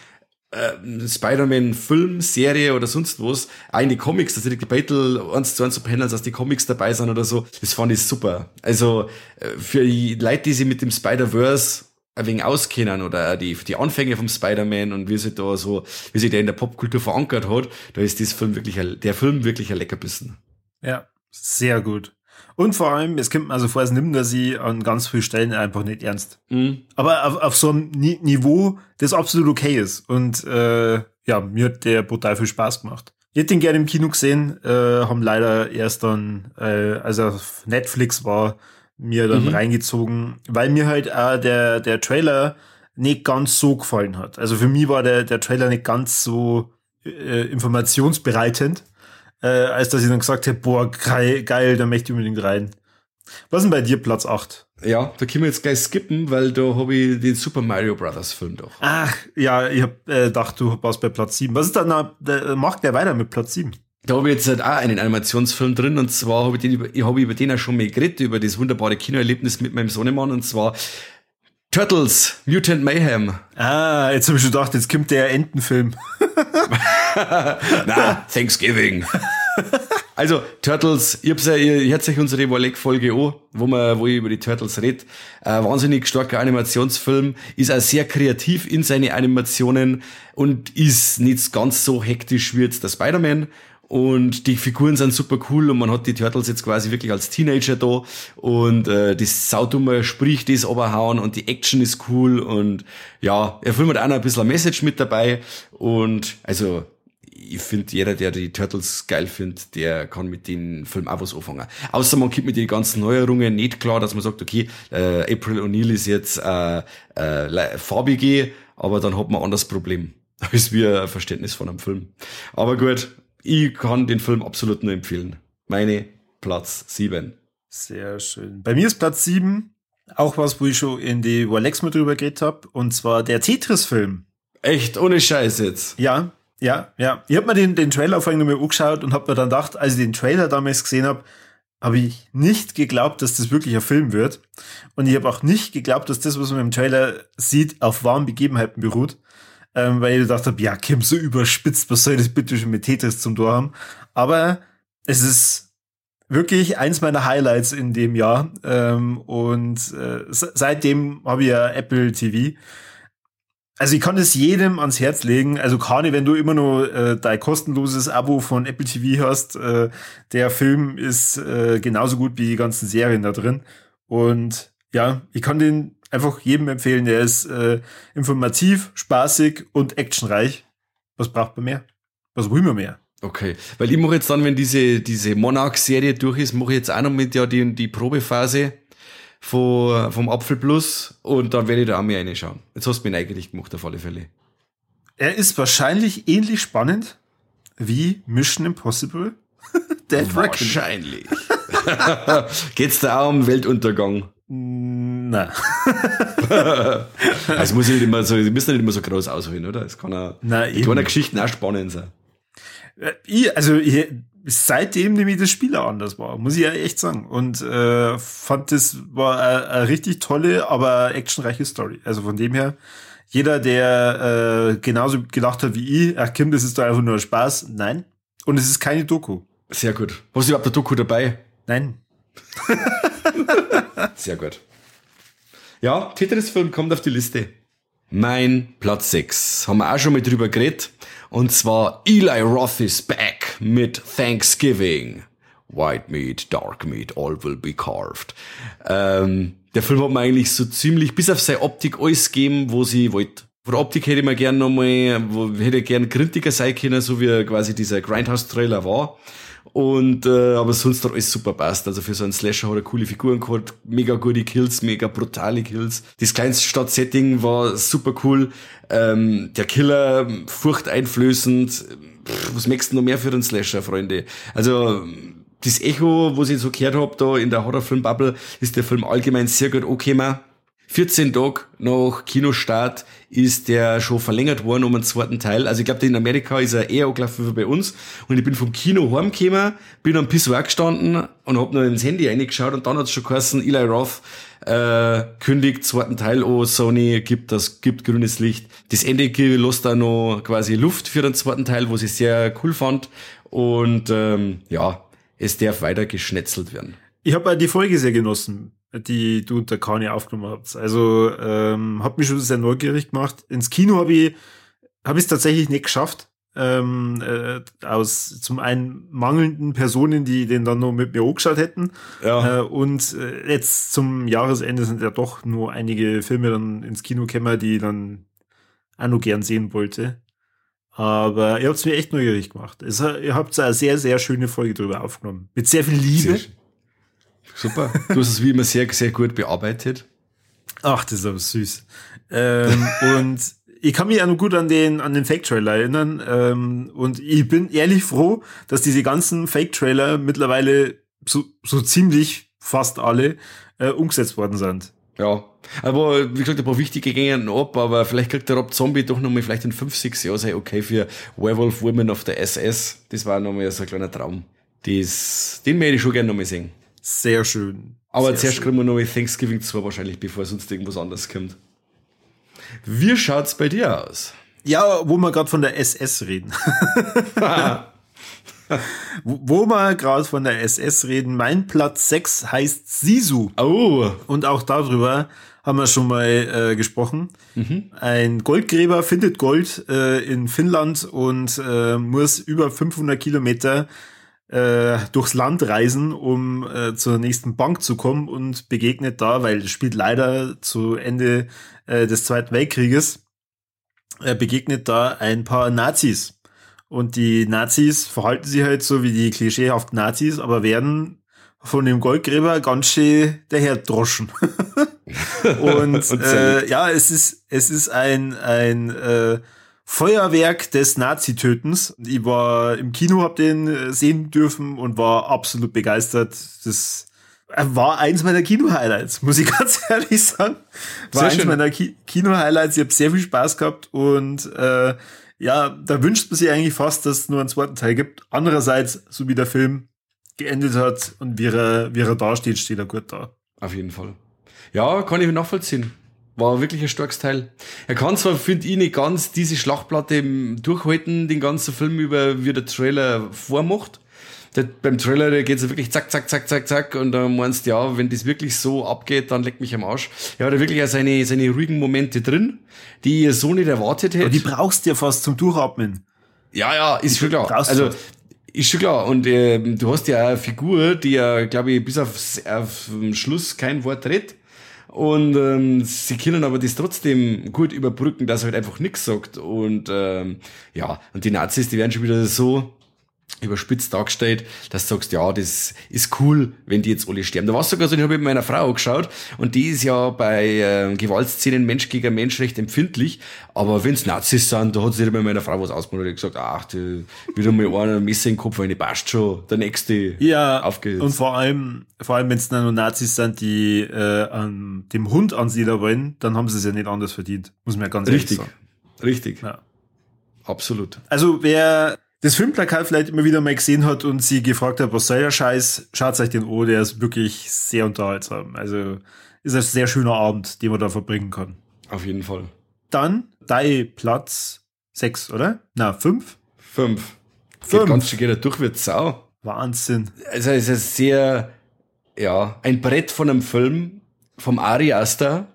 äh, Spider-Man-Film, Serie oder sonst was, auch in die Comics, dass die Battle eins zu eins so Panels aus die Comics dabei sind oder so, das fand ich super. Also äh, für die Leute, die sich mit dem Spider-Verse ein wenig auskennen oder die, die Anfänge vom Spider-Man und wie sich da so, wie sich der in der Popkultur verankert hat, da ist das Film wirklich, ein, der Film wirklich ein Leckerbissen. Ja, sehr gut. Und vor allem, es kommt mir also vor, es nimmt er sie an ganz vielen Stellen einfach nicht ernst. Mhm. Aber auf, auf so einem Niveau, das absolut okay ist. Und äh, ja, mir hat der brutal viel Spaß gemacht. Ich hätte ihn gerne im Kino gesehen, äh, haben leider erst dann, äh, als er auf Netflix war, mir dann mhm. reingezogen, weil mir halt auch der, der Trailer nicht ganz so gefallen hat. Also für mich war der, der Trailer nicht ganz so äh, informationsbereitend äh, als dass ich dann gesagt habe, boah, geil, geil, da möchte ich unbedingt rein. Was ist denn bei dir Platz 8? Ja, da können wir jetzt gleich skippen, weil da habe ich den Super Mario Brothers Film doch. Ach, ja, ich hab äh, gedacht, du warst bei Platz 7. Was ist dann, da, macht der weiter mit Platz 7? Da habe ich jetzt halt auch einen Animationsfilm drin und zwar habe ich, den, ich hab über den auch schon mal geredet, über das wunderbare Kinoerlebnis mit meinem Sohnemann und zwar Turtles, Mutant Mayhem. Ah, jetzt habe ich schon gedacht, jetzt kommt der Entenfilm. Na, Thanksgiving. also, Turtles, ich hab's ja, ihr hört euch unsere Wolleck-Folge an, wo man, wo ich über die Turtles red. Äh, wahnsinnig starker Animationsfilm, ist auch sehr kreativ in seine Animationen und ist nicht ganz so hektisch wie jetzt der Spider-Man. Und die Figuren sind super cool und man hat die Turtles jetzt quasi wirklich als Teenager da und äh, das saudumme Sprich, das oberhauen und die Action ist cool und ja, er filmt auch noch ein bisschen Message mit dabei und also ich finde, jeder, der die Turtles geil findet, der kann mit den Film auch was anfangen. Außer man kommt mit den ganzen Neuerungen nicht klar, dass man sagt, okay, äh, April O'Neil ist jetzt äh, äh, farbige, aber dann hat man ein anderes Problem. Da ist wie ein Verständnis von einem Film. Aber gut, ich kann den Film absolut nur empfehlen. Meine Platz 7. Sehr schön. Bei mir ist Platz 7 auch was, wo ich schon in die Rolex mit drüber geredet habe, und zwar der Tetris-Film. Echt, ohne Scheiß jetzt. Ja, ja, ja. Ich habe mir den, den Trailer vorhin nochmal angeschaut und habe mir dann gedacht, als ich den Trailer damals gesehen habe, habe ich nicht geglaubt, dass das wirklich ein Film wird. Und ich habe auch nicht geglaubt, dass das, was man im Trailer sieht, auf wahren Begebenheiten beruht. Ähm, weil ich gedacht habe, ja, Kim, so überspitzt, was soll das bitte schon mit Tetris zum Tor haben? Aber es ist wirklich eins meiner Highlights in dem Jahr. Ähm, und äh, seitdem habe ich ja Apple TV. Also ich kann es jedem ans Herz legen. Also Kani, wenn du immer nur äh, dein kostenloses Abo von Apple TV hast, äh, der Film ist äh, genauso gut wie die ganzen Serien da drin. Und ja, ich kann den einfach jedem empfehlen. Der ist äh, informativ, spaßig und actionreich. Was braucht man mehr? Was will man mehr? Okay, weil ich mache jetzt dann, wenn diese, diese Monarch-Serie durch ist, mache ich jetzt auch noch mit ja die, die Probephase von, vom Apfel Plus und dann werde ich da auch mehr reinschauen. Jetzt hast du mich neugierig gemacht, auf alle Fälle. Er ist wahrscheinlich ähnlich spannend wie Mission Impossible. Dead Wahrscheinlich. Geht's da auch um Weltuntergang? Na. also muss nicht immer so, die müssen nicht immer so groß ausholen, oder? Es kann auch, Na, können Geschichten auch spannend sein. Äh, ich, also ich, seitdem nämlich das Spiel auch anders war, muss ich ja echt sagen. Und äh, fand das war eine, eine richtig tolle, aber actionreiche Story. Also von dem her, jeder, der äh, genauso gedacht hat wie ich, ach Kim, das ist doch einfach nur Spaß. Nein. Und es ist keine Doku. Sehr gut. Was überhaupt der Doku dabei? Nein. Sehr gut. Ja, Tetris-Film kommt auf die Liste. Mein Platz 6. Haben wir auch schon mal drüber geredet. Und zwar Eli Roth is back mit Thanksgiving. White meat, dark meat, all will be carved. Ähm, der Film hat mir eigentlich so ziemlich, bis auf seine Optik alles gegeben, wo sie wollte. Von der Optik hätte ich mir gerne nochmal, hätte gern kritiker sein können, so wie quasi dieser Grindhouse-Trailer war. Und äh, aber sonst hat alles super passt. Also für so einen Slasher hat er coole Figuren gehabt, mega gute Kills, mega brutale Kills. Das kleinste Stadtsetting war super cool. Ähm, der Killer furchteinflößend. Pff, was möchtest du noch mehr für einen Slasher, Freunde? Also das Echo, was ich so gehört hab da in der Horrorfilm-Bubble, ist der Film allgemein sehr gut angekommen. 14 Tage nach Kinostart ist der schon verlängert worden um einen zweiten Teil. Also ich glaube, in Amerika ist er eher angelaufen wie bei uns. Und ich bin vom Kino heimgekommen, bin am Pissoir gestanden und hab noch ins Handy reingeschaut und dann hat's schon geheißen, Eli Roth äh, kündigt zweiten Teil an, Sony gibt das, gibt grünes Licht. Das Ende lässt da noch quasi Luft für den zweiten Teil, was ich sehr cool fand. Und ähm, ja, es darf weiter geschnetzelt werden. Ich habe die Folge sehr genossen die du unter Kani aufgenommen hast. Also ähm, hat mich schon sehr neugierig gemacht. Ins Kino habe ich habe ich es tatsächlich nicht geschafft. Ähm, äh, aus zum einen mangelnden Personen, die den dann noch mit mir angeschaut hätten. Ja. Äh, und äh, jetzt zum Jahresende sind ja doch nur einige Filme dann ins Kino gekommen, die ich dann auch noch gern sehen wollte. Aber ihr habt es mir echt neugierig gemacht. Es, ihr habt eine sehr, sehr schöne Folge drüber aufgenommen. Mit sehr viel Liebe. Sehr Super. Du hast es wie immer sehr, sehr gut bearbeitet. Ach, das ist aber süß. Ähm, und ich kann mich auch noch gut an den, an den Fake-Trailer erinnern. Ähm, und ich bin ehrlich froh, dass diese ganzen Fake-Trailer mittlerweile so, so ziemlich fast alle äh, umgesetzt worden sind. Ja. Aber wie gesagt, ein paar wichtige gingen ab, aber vielleicht kriegt der Rob Zombie doch nochmal vielleicht in 5, 6 Jahren sei okay für Werewolf Woman of the SS. Das war nochmal so ein kleiner Traum. Das, den möchte ich schon gerne nochmal sehen. Sehr schön. Aber Sehr zuerst kriegen wir noch Thanksgiving zwar wahrscheinlich, bevor sonst irgendwas anderes kommt. Wie schaut's bei dir aus? Ja, wo wir gerade von der SS reden. wo wir gerade von der SS reden, mein Platz 6 heißt Sisu. Oh. Und auch darüber haben wir schon mal äh, gesprochen. Mhm. Ein Goldgräber findet Gold äh, in Finnland und äh, muss über 500 Kilometer äh, durchs Land reisen, um äh, zur nächsten Bank zu kommen und begegnet da, weil das spielt leider zu Ende äh, des Zweiten Weltkrieges, äh, begegnet da ein paar Nazis. Und die Nazis verhalten sich halt so wie die klischeehaften Nazis, aber werden von dem Goldgräber ganz schön daher droschen. Und, und äh, ja, es ist, es ist ein, ein äh, Feuerwerk des Nazi-Tötens. Ich war im Kino, hab den äh, sehen dürfen und war absolut begeistert. Das war eins meiner Kino-Highlights, muss ich ganz ehrlich sagen. War sehr eins schön. meiner Ki Kino-Highlights. Ich habe sehr viel Spaß gehabt und äh, ja, da wünscht man sich eigentlich fast, dass es nur einen zweiten Teil gibt. Andererseits, so wie der Film geendet hat und wie er, wie er da steht, steht er gut da. Auf jeden Fall. Ja, kann ich nachvollziehen. War wirklich ein starkes Teil. Er kann zwar, finde ich, nicht ganz diese Schlachtplatte durchhalten, den ganzen Film über, wie der Trailer vormacht. Der, beim Trailer, da geht's wirklich zack, zack, zack, zack, zack. Und dann meinst du, ja, wenn das wirklich so abgeht, dann leckt mich am Arsch. Er hat wirklich auch seine, seine ruhigen Momente drin, die ihr so nicht erwartet hätte. Aber die brauchst du ja fast zum Durchatmen. Ja, ja, ist schon klar. Also, ist schon klar. Und äh, du hast ja eine Figur, die ja, glaube ich, bis auf, auf Schluss kein Wort redet. Und ähm, sie können aber das trotzdem gut überbrücken, dass er halt einfach nichts sagt. Und ähm, ja, und die Nazis, die werden schon wieder so überspitzt dargestellt, dass du sagst, ja, das ist cool, wenn die jetzt alle sterben. Da war es sogar so, ich habe mit meiner Frau geschaut und die ist ja bei äh, Gewaltszenen Mensch gegen Mensch recht empfindlich, aber wenn's Nazis sind, da hat sie bei meiner Frau was ausgemacht und gesagt, ach, die, wieder mal einer ein Messer in den Kopf, eine passt schon, der nächste ja, aufgeht. Und vor allem, vor allem, wenn es dann nur Nazis sind, die äh, an dem Hund ansiedeln wollen, dann haben sie es ja nicht anders verdient, muss man ja ganz ehrlich sagen. Richtig, richtig. Ja. Absolut. Also wer das Filmplakat vielleicht immer wieder mal gesehen hat und sie gefragt hat, was soll der Scheiß, schaut euch den an, der ist wirklich sehr unterhaltsam. Also ist ein sehr schöner Abend, den man da verbringen kann. Auf jeden Fall. Dann dein Platz 6, oder? Na, 5? 5. Geht ganz schön geht durch wird Sau. Wahnsinn. Also es ist sehr, ja, ein Brett von einem Film vom Ari Aster.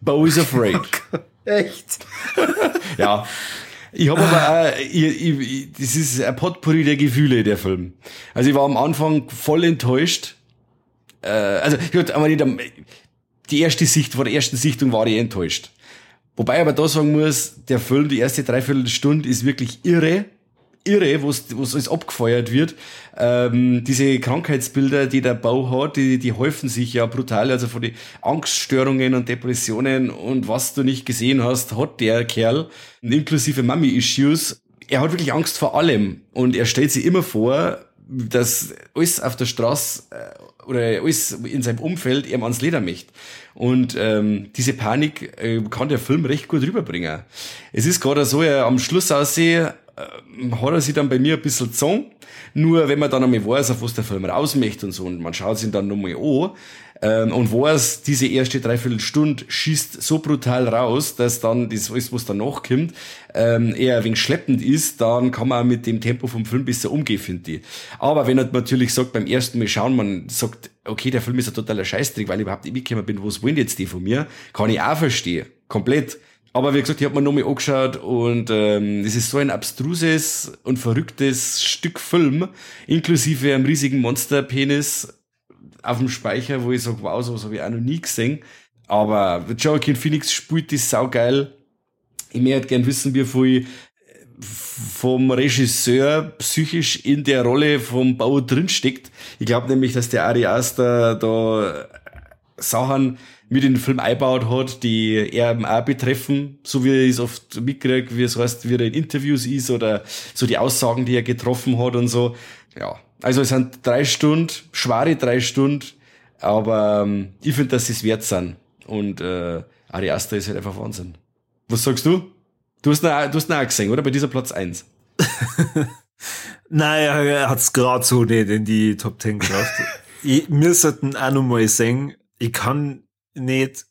Bo is Afraid. Echt? ja, ich habe aber auch, ich, ich, das ist ein Potpourri der Gefühle, der Film. Also ich war am Anfang voll enttäuscht. Äh, also gut, aber nicht am, die erste Sicht, vor der ersten Sichtung war ich enttäuscht. Wobei ich aber da sagen muss, der Film, die erste Dreiviertelstunde ist wirklich irre irre, wo es alles abgefeuert wird. Ähm, diese Krankheitsbilder, die der Bau hat, die, die häufen sich ja brutal. Also von den Angststörungen und Depressionen und was du nicht gesehen hast, hat der Kerl, inklusive Mummy-Issues. Er hat wirklich Angst vor allem und er stellt sich immer vor, dass alles auf der Straße äh, oder alles in seinem Umfeld ihm ans Leder möchte. Und ähm, diese Panik äh, kann der Film recht gut rüberbringen. Es ist gerade so, er am Schluss aussehe, hat er sich dann bei mir ein bisschen gezogen. Nur wenn man dann einmal weiß, auf was der Film raus möchte und so, und man schaut sich dann nochmal an, ähm, und weiß, diese erste Dreiviertelstunde schießt so brutal raus, dass dann das alles, was danach kommt, ähm, eher ein wenig schleppend ist, dann kann man mit dem Tempo vom Film besser umgehen, finde ich. Aber wenn er natürlich sagt, beim ersten Mal schauen, man sagt, okay, der Film ist ein totaler Scheißtrick, weil ich überhaupt nicht mitgekommen bin, was wollen jetzt die von mir, kann ich auch verstehen. Komplett. Aber wie gesagt, ich habe mir nochmal angeschaut und ähm, es ist so ein abstruses und verrücktes Stück Film, inklusive einem riesigen Monsterpenis auf dem Speicher, wo ich sage, wow, sowas habe ich auch noch nie gesehen. Aber Joaquin Phoenix spielt das saugeil. Ich möchte gern wissen, wie viel vom Regisseur psychisch in der Rolle vom Bau drinsteckt. Ich glaube nämlich, dass der Ari Aster da Sachen mit in den Film eingebaut hat, die er auch betreffen, so wie ich es oft mitkriege, wie es heißt, wie er in Interviews ist oder so die Aussagen, die er getroffen hat und so. Ja, also es sind drei Stunden, schwere drei Stunden, aber ähm, ich finde, dass sie es wert sind. Und äh, Ari Aster ist halt einfach Wahnsinn. Was sagst du? Du hast ihn, du hast ihn auch gesehen, oder? Bei dieser Platz eins. naja, er hat es gerade so nicht in die Top Ten geschafft. ich, wir sollten auch noch mal sehen, ich kann nicht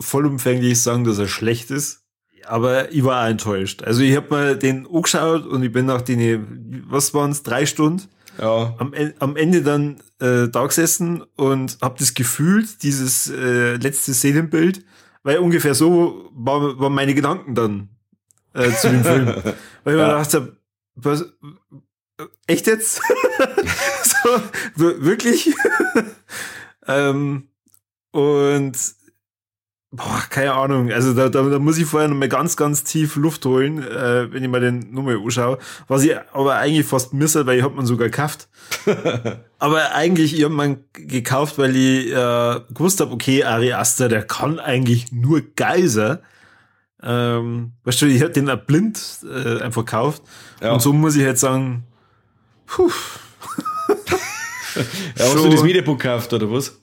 vollumfänglich sagen, dass er schlecht ist, aber ich war auch enttäuscht. Also ich habe mir den angeschaut und ich bin nach den, was waren es, drei Stunden? Ja. Am, am Ende dann äh, da gesessen und habe das gefühlt, dieses äh, letzte Szenenbild, weil ungefähr so war, waren meine Gedanken dann äh, zu dem Film. weil ich ja. mir dachte, was, echt jetzt? so, wirklich? ähm, und Boah, keine Ahnung. Also da, da, da muss ich vorher noch mal ganz, ganz tief Luft holen, äh, wenn ich mal den Nummer anschaue. Was ich aber eigentlich fast misse, weil ich hab man sogar gekauft. aber eigentlich, ich hab man gekauft, weil ich äh, gewusst hab, okay, Ari Aster, der kann eigentlich nur geil sein. Ähm, weißt du, ich hab den auch blind äh, einfach gekauft. Ja. Und so muss ich jetzt sagen, puh. ja, hast du das Videobook gekauft, oder was?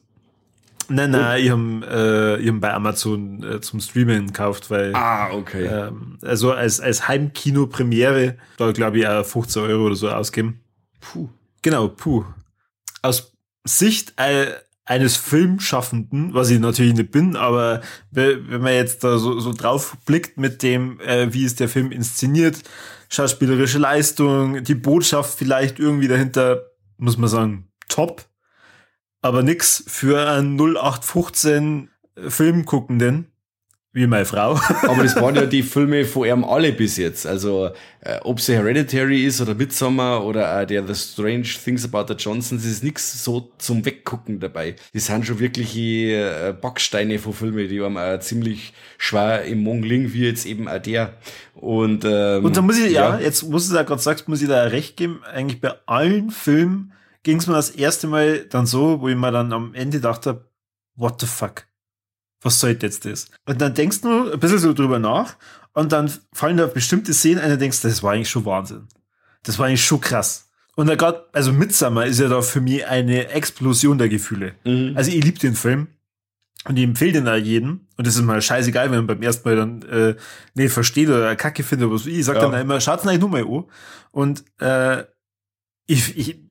Nein, nein, ich habe äh, ich hab bei Amazon äh, zum Streamen gekauft, weil. Ah, okay. Ähm, also als, als Heimkino-Premiere, da glaube ich auch 15 Euro oder so ausgeben. Puh. Genau, puh. Aus Sicht äh, eines Filmschaffenden, was ich natürlich nicht bin, aber wenn man jetzt da so, so drauf blickt mit dem, äh, wie ist der Film inszeniert, schauspielerische Leistung, die Botschaft vielleicht irgendwie dahinter, muss man sagen, top aber nix für einen 0815 Filmguckenden wie meine Frau. Aber das waren ja die Filme von ihm alle bis jetzt. Also, äh, ob sie Hereditary ist oder Midsommar oder äh, der The Strange Things About the Johnsons, ist nichts so zum Weggucken dabei. Die sind schon wirklich äh, Backsteine von Filmen, die haben auch ziemlich schwer im Mongling, wie jetzt eben auch der. Und, ähm, Und da muss ich, ja, ja jetzt muss ich ja gerade sagst, muss ich da recht geben, eigentlich bei allen Filmen ging es mir das erste Mal dann so, wo ich mir dann am Ende dachte, what the fuck? Was soll jetzt das? Und dann denkst du ein bisschen so drüber nach und dann fallen da bestimmte Szenen ein und denkst, das war eigentlich schon Wahnsinn. Das war eigentlich schon krass. Und da gerade, also Midsummer ist ja da für mich eine Explosion der Gefühle. Mhm. Also ich liebe den Film. Und ich empfehle den da jedem. Und das ist mal scheißegal, wenn man beim ersten Mal dann äh, nicht versteht oder Kacke findet. Aber ich sag ja. dann immer, schaut's eigentlich nur mal an. Und äh, ich, ich,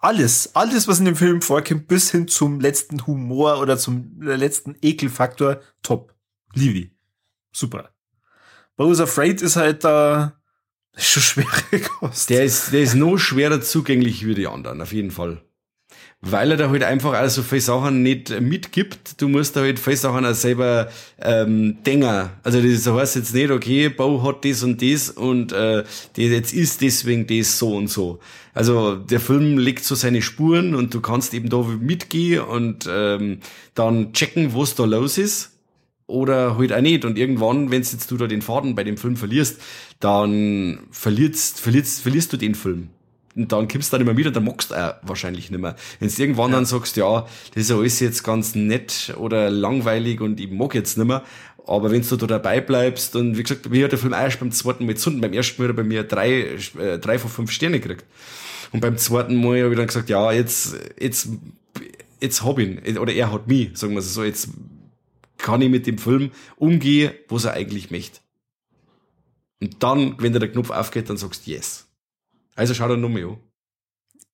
alles, alles, was in dem Film vorkommt, bis hin zum letzten Humor oder zum letzten Ekelfaktor, top. Liebe. Super. Bowser Afraid ist halt da äh, schon schwere Kost. Der ist, der ist noch schwerer zugänglich wie die anderen, auf jeden Fall weil er da halt einfach also viele Sachen nicht mitgibt. Du musst da halt viele Sachen auch selber ähm, denken. Also das heißt jetzt nicht, okay, Bau hat das und das und äh, das jetzt ist deswegen das so und so. Also der Film legt so seine Spuren und du kannst eben da mitgehen und ähm, dann checken, was da los ist oder halt auch nicht. Und irgendwann, wenn jetzt du da den Faden bei dem Film verlierst, dann verlierst, verlierst, verlierst du den Film und dann kommst du dann immer wieder, dann magst du auch wahrscheinlich nicht mehr. Wenn du irgendwann ja. dann sagst, ja, das ist alles jetzt ganz nett oder langweilig und ich mag jetzt nicht mehr, aber wenn du da dabei bleibst und wie gesagt, mir hat der Film erst beim zweiten Mal gezunden, beim ersten Mal hat er bei mir drei, äh, drei von fünf Sterne gekriegt. Und beim zweiten Mal habe ich dann gesagt, ja, jetzt, jetzt, jetzt hab ihn, oder er hat mich, sagen wir so, jetzt kann ich mit dem Film umgehen, was er eigentlich möchte. Und dann, wenn der Knopf aufgeht, dann sagst du yes. Also schau dir nochmal an.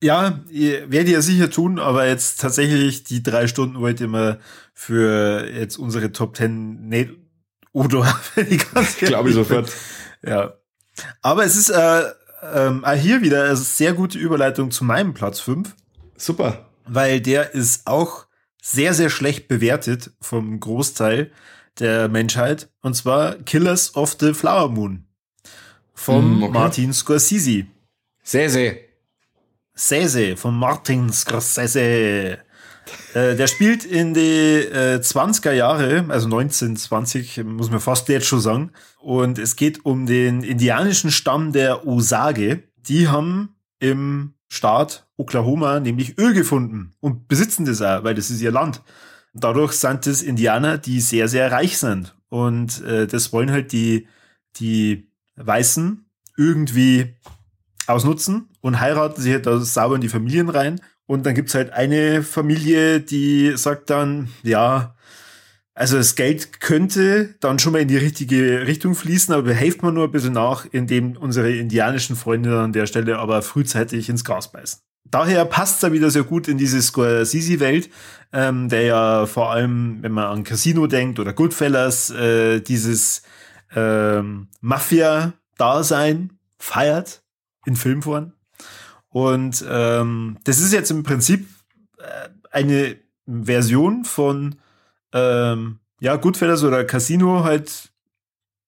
Ja, werde ich ja sicher tun, aber jetzt tatsächlich die drei Stunden wollte ich mal für jetzt unsere Top Ten nicht oder wenn ich ganz Glaube ich sofort. Ja. Aber es ist äh, ähm, hier wieder eine sehr gute Überleitung zu meinem Platz 5. Super. Weil der ist auch sehr, sehr schlecht bewertet vom Großteil der Menschheit. Und zwar Killers of the Flower Moon vom mm, okay. Martin Scorsese. Sese. Sese von Martin Scorsese. Äh, der spielt in die äh, 20er Jahre, also 1920, muss man fast jetzt schon sagen. Und es geht um den indianischen Stamm der Osage. Die haben im Staat Oklahoma nämlich Öl gefunden und besitzen das auch, weil das ist ihr Land. Dadurch sind es Indianer, die sehr, sehr reich sind. Und äh, das wollen halt die, die Weißen irgendwie ausnutzen und heiraten sich halt da sauber in die Familien rein. Und dann gibt's halt eine Familie, die sagt dann, ja, also das Geld könnte dann schon mal in die richtige Richtung fließen, aber helft man nur ein bisschen nach, indem unsere indianischen Freunde an der Stelle aber frühzeitig ins Gras beißen. Daher passt er wieder sehr gut in diese Scorsese-Welt, ähm, der ja vor allem, wenn man an Casino denkt oder Goodfellas, äh, dieses ähm, Mafia-Dasein feiert in Filmform. Und ähm, das ist jetzt im Prinzip äh, eine Version von ähm, ja, Goodfellas oder Casino halt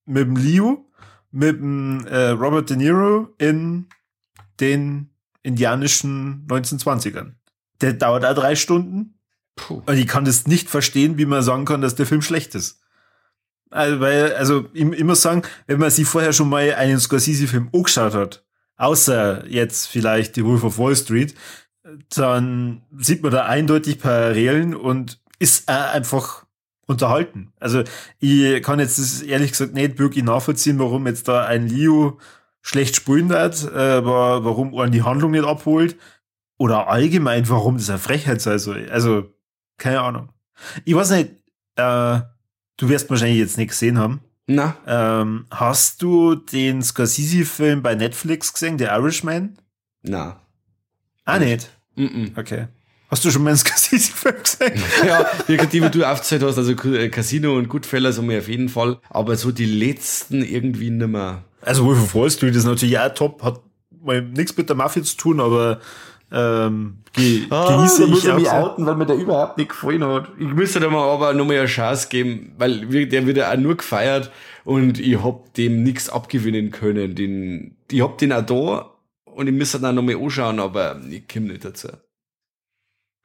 mit dem Leo, mit dem äh, Robert De Niro in den indianischen 1920ern. Der dauert da drei Stunden. Puh. Und ich kann das nicht verstehen, wie man sagen kann, dass der Film schlecht ist. Also, weil, also ich, ich muss sagen, wenn man sich vorher schon mal einen Scorsese-Film angeschaut hat, außer jetzt vielleicht die Wolf of Wall Street, dann sieht man da eindeutig Parallelen und ist einfach unterhalten. Also ich kann jetzt ehrlich gesagt nicht wirklich nachvollziehen, warum jetzt da ein Leo schlecht spielen hat, äh, warum er die Handlung nicht abholt oder allgemein, warum das eine Frechheit sei soll. Also keine Ahnung. Ich weiß nicht, äh, du wirst wahrscheinlich jetzt nicht gesehen haben. Na, Ähm, hast du den Scorsese-Film bei Netflix gesehen, The Irishman? na. Ah, nicht. Mm -mm. Okay. Hast du schon mal einen Scorsese-Film gesehen? ja, die, die du aufgezählt hast, also äh, Casino und Goodfellas haben wir auf jeden Fall, aber so die letzten irgendwie nimmer. Also Wolf of Wall Street ist natürlich auch top, hat mal nichts mit der Mafia zu tun, aber ähm, ge genieße ich auch. sehr. outen, weil mir der überhaupt nicht gefallen hat. Ich müsste da mal aber nochmal eine Chance geben, weil der wird ja auch nur gefeiert und ich hab dem nichts abgewinnen können. Den, ich hab den auch da und ich müsste dann nochmal anschauen, aber ich komme nicht dazu.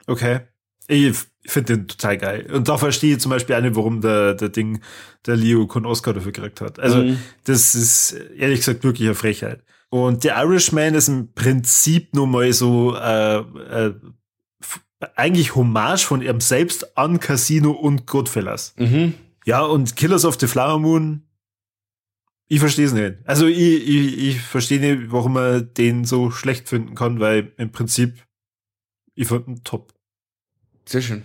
Okay. Ich finde den total geil. Und da verstehe ich zum Beispiel auch nicht, warum der, der Ding, der Leo keinen Oscar dafür gekriegt hat. Also, Mhm. das ist ehrlich gesagt wirklich eine Frechheit. Und der Irishman ist im Prinzip nur mal so äh, äh, eigentlich Hommage von ihm selbst an Casino und Goodfellas. Mhm. Ja, und Killers of the Flower Moon, ich verstehe es nicht. Also ich, ich, ich verstehe nicht, warum man den so schlecht finden kann, weil im Prinzip, ich fand ihn top. Sehr schön.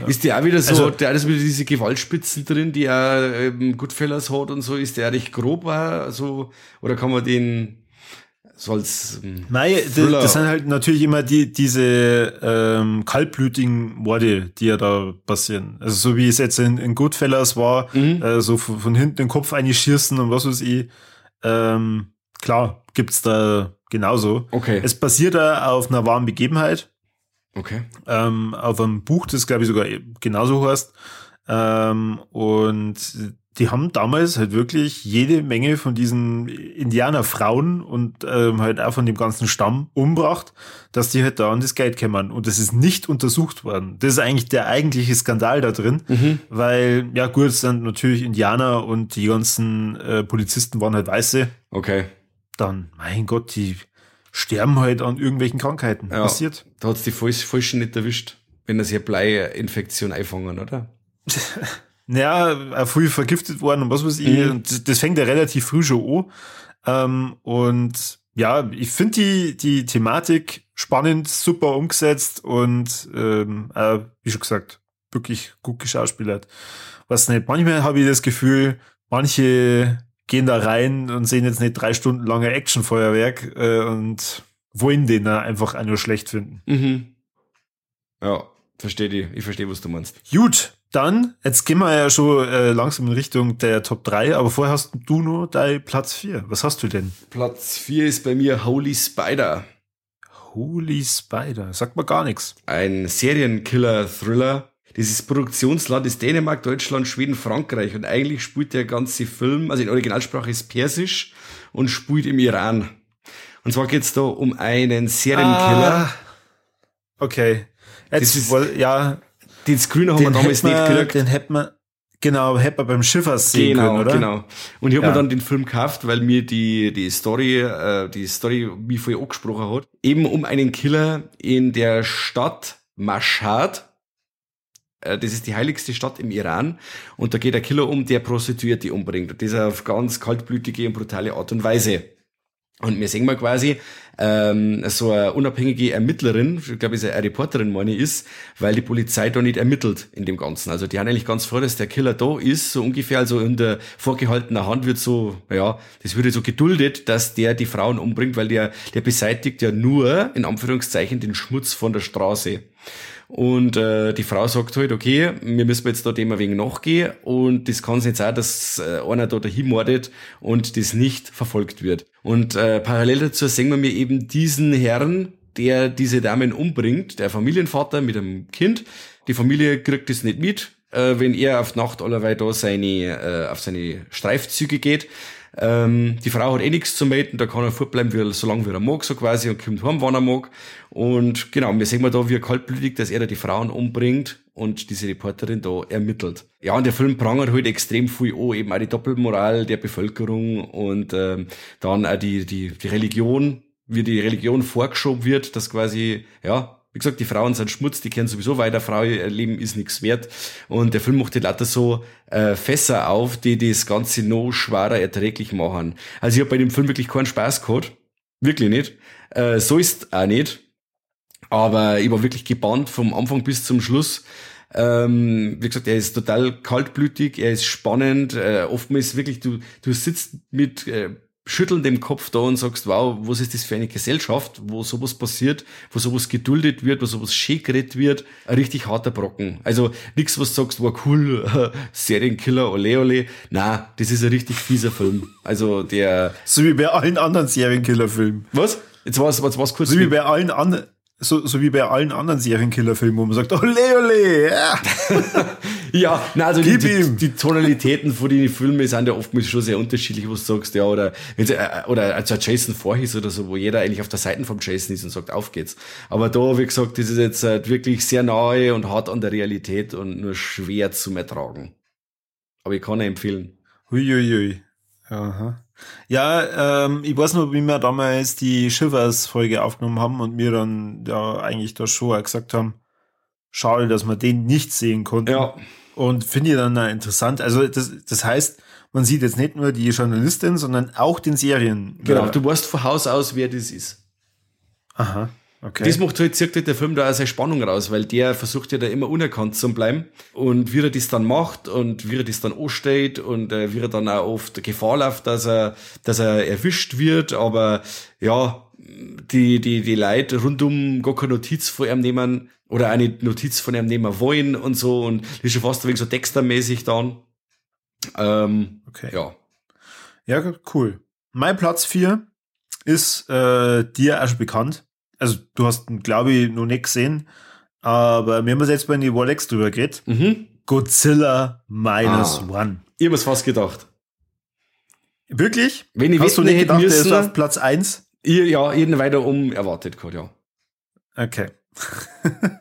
Ja. Ist der auch wieder so, Also- der hat wieder diese Gewaltspitzen drin, die er ähm, Goodfellas hat und so, ist der recht grob auch so, oder kann man den so als ähm, Nein, das, Thriller. das sind halt natürlich immer die, diese ähm, kaltblütigen Morde, die ja da passieren. Also so wie es jetzt in, in Goodfellas war, Mhm. äh, so von, von hinten den Kopf einschießen und was weiß ich. Ähm, klar, gibt's da genauso. Okay. Es basiert da auf einer wahren Begebenheit. Okay. ähm, auf einem Buch, das glaube ich sogar genauso heißt. Ähm, und die haben damals halt wirklich jede Menge von diesen Indianerfrauen und ähm, halt auch von dem ganzen Stamm umbracht, dass die halt da an das Geld kämmern. Und das ist nicht untersucht worden. Das ist eigentlich der eigentliche Skandal da drin, Mhm. weil, ja gut, es sind natürlich Indianer und die ganzen äh, Polizisten waren halt Weiße. Okay. Dann, mein Gott, die sterben halt an irgendwelchen Krankheiten. Ja. Passiert. Da hat's die Falsch, Falschen nicht erwischt, wenn er sich eine Bleiinfektion einfangen, oder? Ja, auch früh vergiftet worden und was weiß ich. Mhm. Und das- das fängt ja relativ früh schon an. Ähm, und ja, ich finde die, die Thematik spannend, super umgesetzt und ähm, äh, wie schon gesagt, wirklich gut geschauspielert. Was nicht, manchmal habe ich das Gefühl, manche gehen da rein und sehen jetzt nicht drei Stunden lange Actionfeuerwerk äh, und wollen den da einfach auch nur schlecht finden. Mhm. Ja, verstehe die. Ich verstehe, was du meinst. Gut, dann, jetzt gehen wir ja schon äh, langsam in Richtung der Top 3, aber vorher hast du nur dein Platz 4. Was hast du denn? Platz 4 ist bei mir Holy Spider. Holy Spider, sagt mir gar nichts. Ein Serienkiller-Thriller. Dieses Produktionsland ist Dänemark, Deutschland, Schweden, Frankreich. Und eigentlich spielt der ganze Film, also in Originalsprache ist Persisch und spielt im Iran. Und zwar geht's da um einen Serienkiller. Ah, okay. Jetzt, ist- woll- ja, Den Screener haben wir damals nicht man- gekriegt. Den hätten wir, genau, hätten wir beim Schiffers sehen Genau, können, oder? genau. Und ich habe Ja. mir dann den Film gekauft, weil mir die, die Story, äh, die Story wie vorher angesprochen hat. Eben um einen Killer in der Stadt Mashhad. Äh, Das ist die heiligste Stadt im Iran. Und da geht der Killer um, der Prostituierte umbringt. Und das auf ganz kaltblütige und brutale Art und Weise. Und wir sehen mal quasi, ähm, so eine unabhängige Ermittlerin, ich glaube, ist eine Reporterin, meine ich, ist, weil die Polizei da nicht ermittelt in dem Ganzen. Also die haben eigentlich ganz froh, dass der Killer da ist, so ungefähr, also in der vorgehaltenen Hand wird so, ja, das würde so geduldet, dass der die Frauen umbringt, weil der, der beseitigt ja nur, in Anführungszeichen, den Schmutz von der Straße. Und äh, die Frau sagt halt, okay, wir müssen jetzt da dem ein wenig nachgehen und das kann es nicht sein, dass äh, einer da dahin mordet und das nicht verfolgt wird. Und äh, parallel dazu sehen wir mir eben diesen Herrn, der diese Damen umbringt, der Familienvater mit einem Kind. Die Familie kriegt das nicht mit, äh, wenn er auf Nacht allerweil da seine, äh, auf seine Streifzüge geht. Ähm, die Frau hat eh nichts zu melden, da kann er fortbleiben, wie solange wie er mag, so quasi, und kommt heim, wann er mag. Und genau, wir sehen wir da, wie kaltblütig, dass er da die Frauen umbringt und diese Reporterin da ermittelt. Ja, und der Film prangert halt extrem viel an, eben auch die Doppelmoral der Bevölkerung und ähm, dann auch die, die, die Religion, wie die Religion vorgeschoben wird, dass quasi, ja, wie gesagt, die Frauen sind Schmutz, die kennen sowieso weiter, Frau Leben ist nichts wert. Und der Film macht halt lauter so äh, Fässer auf, die das Ganze noch schwerer erträglich machen. Also ich habe bei dem Film wirklich keinen Spaß gehabt. Wirklich nicht. Äh, so ist auch nicht. Aber ich war wirklich gebannt vom Anfang bis zum Schluss. Ähm, wie gesagt, er ist total kaltblütig, er ist spannend. Äh, oftmals wirklich, du, du sitzt mit äh, schüttelndem Kopf da und sagst, wow, was ist das für eine Gesellschaft, wo sowas passiert, wo sowas geduldet wird, wo sowas schön geredet wird. Ein richtig harter Brocken. Also nichts, was du sagst, war cool, Serienkiller, ole ole. Na, das ist ein richtig fieser Film. Also der... So wie bei allen anderen Serienkiller-Filmen. Was? Jetzt war es kurz. So wie bei allen anderen so, so wie bei allen anderen Serienkiller-Filmen, wo man sagt, ole, ole, ja. ja, na, also die, die, die, Tonalitäten von den Filmen sind ja oftmals schon sehr unterschiedlich, was du sagst, ja, oder, äh, oder also Jason Voorhees oder so, wo jeder eigentlich auf der Seite vom Jason ist und sagt, auf geht's. Aber da, wie gesagt, das ist jetzt halt wirklich sehr nahe und hart an der Realität und nur schwer zu ertragen. Aber ich kann empfehlen. Huiuiui. Aha. Ja, ähm, ich weiß noch, wie wir damals die Shivers-Folge aufgenommen haben und mir dann ja eigentlich da schon gesagt haben, schade, dass wir den nicht sehen konnten. Ja. Und finde ich dann interessant. Also das, das heißt, man sieht jetzt nicht nur die Journalistin, sondern auch den Serien. Genau, du weißt von Haus aus, wer das ist. Aha. Okay. Das macht halt, zirkt halt der Film da auch seine Spannung raus, weil der versucht ja da immer unerkannt zu bleiben. Und wie er das dann macht und wie er das dann ansteht und äh, wie er dann auch oft Gefahr läuft, dass er, dass er erwischt wird, aber ja, die, die, die Leute rundum gar keine Notiz von ihm nehmen oder eine Notiz von ihm nehmen wollen und so und das ist schon fast wenig so Dexter-mäßig dann. Ähm, okay. Ja. Ja, cool. Mein Platz vier ist äh, dir schon bekannt also du hast ihn, glaube ich, noch nicht gesehen, aber wir haben uns jetzt bei den Wallex drüber geredet. Mhm. Godzilla Minus ah. One. Ich habe es fast gedacht. Wirklich? Wenn ich Hast du nicht gedacht, müssen, der ist auf Platz 1? Ja, jeden weiter um erwartet gehabt, ja. Okay.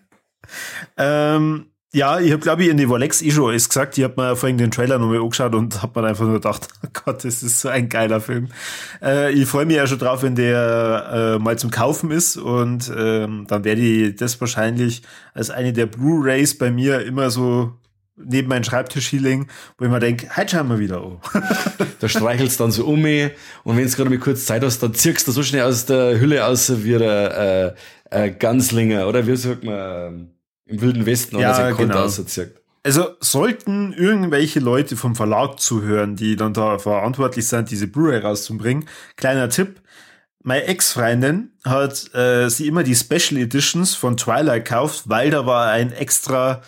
ähm, ja, ich habe, glaube ich, in die Volex eh schon alles gesagt. Ich habe mir vorhin den Trailer nochmal angeschaut und habe mir einfach nur gedacht, oh Gott, das ist so ein geiler Film. Äh, ich freue mich ja schon drauf, wenn der äh, mal zum Kaufen ist und ähm, dann werde ich das wahrscheinlich als eine der Blu-Rays bei mir immer so neben meinen Schreibtisch hinlegen, wo ich mir denke, heute schauen wir wieder an. da streichelst dann so um mich und wenn du gerade mal kurz Zeit hast, dann zirkst du so schnell aus der Hülle aus wie ein äh, äh, Ganzlinger oder wie sagt man... Im Wilden Westen ja, oder genau. assoziiert. Also sollten irgendwelche Leute vom Verlag zuhören, die dann da verantwortlich sind, diese Blu-ray rauszubringen, kleiner Tipp. Meine Ex-Freundin hat äh, sie immer die Special Editions von Twilight gekauft, weil da war ein extra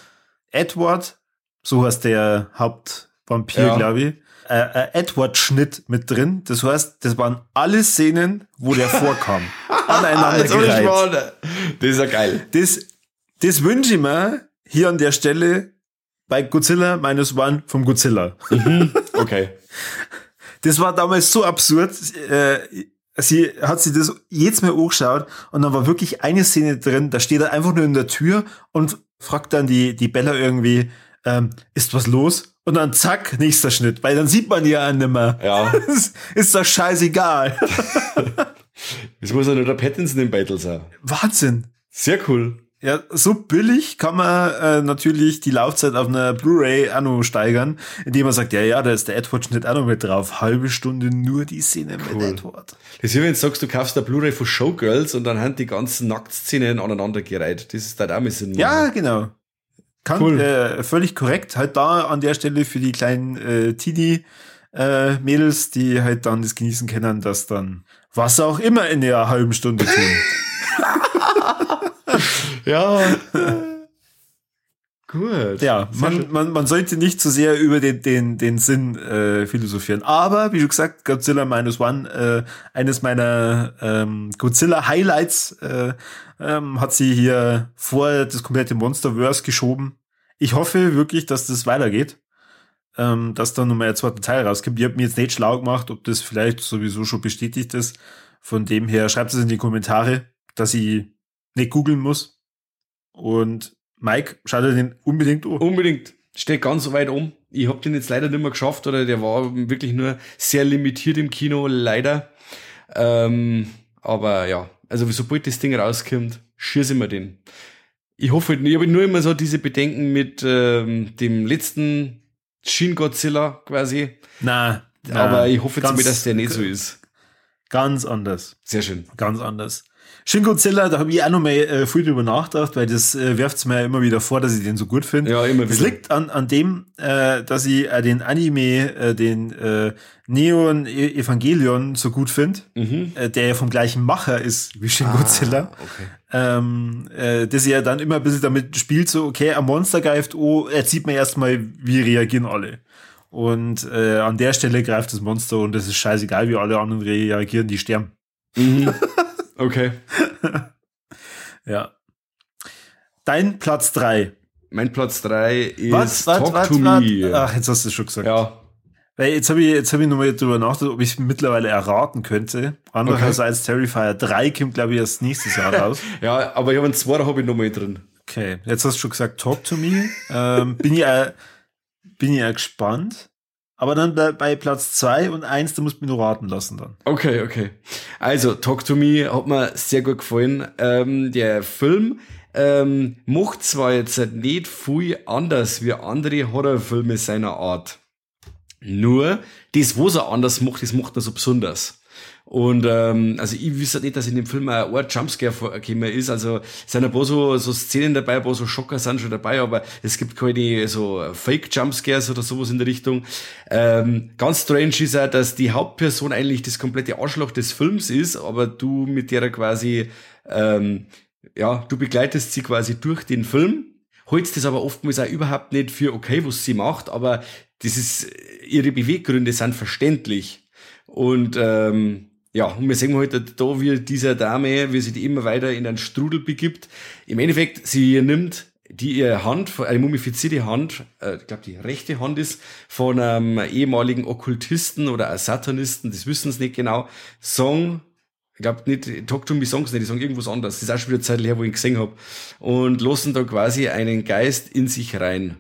Edward, so heißt der Hauptvampir, ja. glaube ich, äh, äh, Edward-Schnitt mit drin. Das heißt, das waren alle Szenen, wo der vorkam. aneinander gereiht. Das ist ja geil. Das, das wünsche ich mir hier an der Stelle bei Godzilla Minus One vom Godzilla. Mhm. Okay. Das war damals so absurd. Äh, sie hat sich das jetzt mal angeschaut und dann war wirklich eine Szene drin, da steht er einfach nur in der Tür und fragt dann die, die Bella irgendwie, ähm, ist was los? Und dann zack, nächster Schnitt, weil dann sieht man die ja nimmer. Ja. ist doch scheißegal. Das muss ja nur der Pattinson im Battle sein. Wahnsinn. Sehr cool. Ja, so billig kann man äh, natürlich die Laufzeit auf einer Blu-ray auch noch steigern, indem man sagt, ja, ja, da ist der Edward-Schnitt auch noch mit drauf. Halbe Stunde nur die Szene cool. mit Edward. Das ist wie wenn du sagst, du kaufst eine Blu-ray von Showgirls und dann haben die ganzen Nacktszenen aneinandergereiht. Das ist halt auch ein bisschen. Ja, genau. Kann, cool. äh, völlig korrekt. Halt da an der Stelle für die kleinen äh, Teenie äh, Mädels, die halt dann das genießen können, dass dann was auch immer in der halben Stunde tun. ja. Gut. Ja, man, man, man sollte nicht zu so sehr über den, den, den Sinn äh, philosophieren. Aber, wie du gesagt, Godzilla Minus One, äh, eines meiner ähm, Godzilla-Highlights, äh, ähm, hat sie hier vor das komplette Monsterverse geschoben. Ich hoffe wirklich, dass das weitergeht. Ähm, dass da nochmal ein zweiter Teil rauskommt. Ich habe mir jetzt nicht schlau gemacht, ob das vielleicht sowieso schon bestätigt ist. Von dem her schreibt es in die Kommentare, dass ich nicht googeln muss. Und Mike, schau dir den unbedingt an. Unbedingt. Steht ganz weit um. Ich habe den jetzt leider nicht mehr geschafft oder der war wirklich nur sehr limitiert im Kino, leider. Ähm, aber ja, also sobald das Ding rauskommt, schieße ich mir den. Ich hoffe, ich habe nur immer so diese Bedenken mit ähm, dem letzten Shin Godzilla quasi. Na, aber ich hoffe jetzt mal, dass der nicht so ist. Ganz anders. Sehr schön. Ganz anders. Shin Godzilla, da habe ich auch noch mal äh, viel drüber nachgedacht, weil das äh, wirft mir ja immer wieder vor, dass ich den so gut finde. Ja, immer wieder. Das liegt an, an dem, äh, dass ich äh, den Anime, äh, den äh, Neon e-, Evangelion so gut finde, mhm. äh, der ja vom gleichen Macher ist wie Shin ah, Godzilla. Okay. Ähm, äh, dass er dann immer ein bisschen damit spielt, so, okay, ein Monster greift, oh, er zieht mir erstmal, wie reagieren alle. Und äh, an der Stelle greift das Monster und es ist scheißegal, wie alle anderen reagieren, die sterben. Mhm. Okay. ja. Dein Platz 3. Mein Platz 3 ist was, was, Talk was, to? Me. Ach, jetzt hast du es schon gesagt. Ja. Weil jetzt habe ich, jetzt hab ich nochmal drüber nachgedacht, ob ich mittlerweile erraten könnte. Andererseits okay. Terrifier 3 kommt, glaube ich, erst nächstes Jahr raus. ja, aber ich habe einen zweiten habe ich nochmal drin. Okay, jetzt hast du schon gesagt, Talk to Me. ähm, bin ich äh, bin ich ja gespannt. Aber dann bei, Platz zwei und eins, da musst du mich nur raten lassen dann. Okay, okay. Also, Talk to Me hat mir sehr gut gefallen. Ähm, der Film ähm, macht zwar jetzt nicht viel anders wie andere Horrorfilme seiner Art. Nur, das, was er anders macht, das macht er so besonders. Und ähm, also ich wüsste nicht, dass in dem Film ein Ort Jumpscare vorgekommen ist. Also es sind ein paar so, so Szenen dabei, ein paar so Schocker sind schon dabei, aber es gibt keine so Fake-Jumpscares oder sowas in der Richtung. Ähm, ganz strange ist auch, dass die Hauptperson eigentlich das komplette Arschloch des Films ist, aber du mit der quasi, ähm, ja, du begleitest sie quasi durch den Film. Holst das aber oftmals auch überhaupt nicht für okay, was sie macht, aber das ist, ihre Beweggründe sind verständlich. Und ähm, ja, und wir sehen heute halt da, wie dieser Dame, wie sie die immer weiter in einen Strudel begibt. Im Endeffekt, sie nimmt die ihre Hand, eine mumifizierte Hand, äh, ich glaube die rechte Hand ist, von einem ehemaligen Okkultisten oder Satanisten, das wissen sie nicht genau, Song, ich glaube nicht, Talk to Me Songs nicht, die sagen irgendwas anderes, das ist auch schon wieder Zeit her, wo ich ihn gesehen habe, und lassen da quasi einen Geist in sich rein,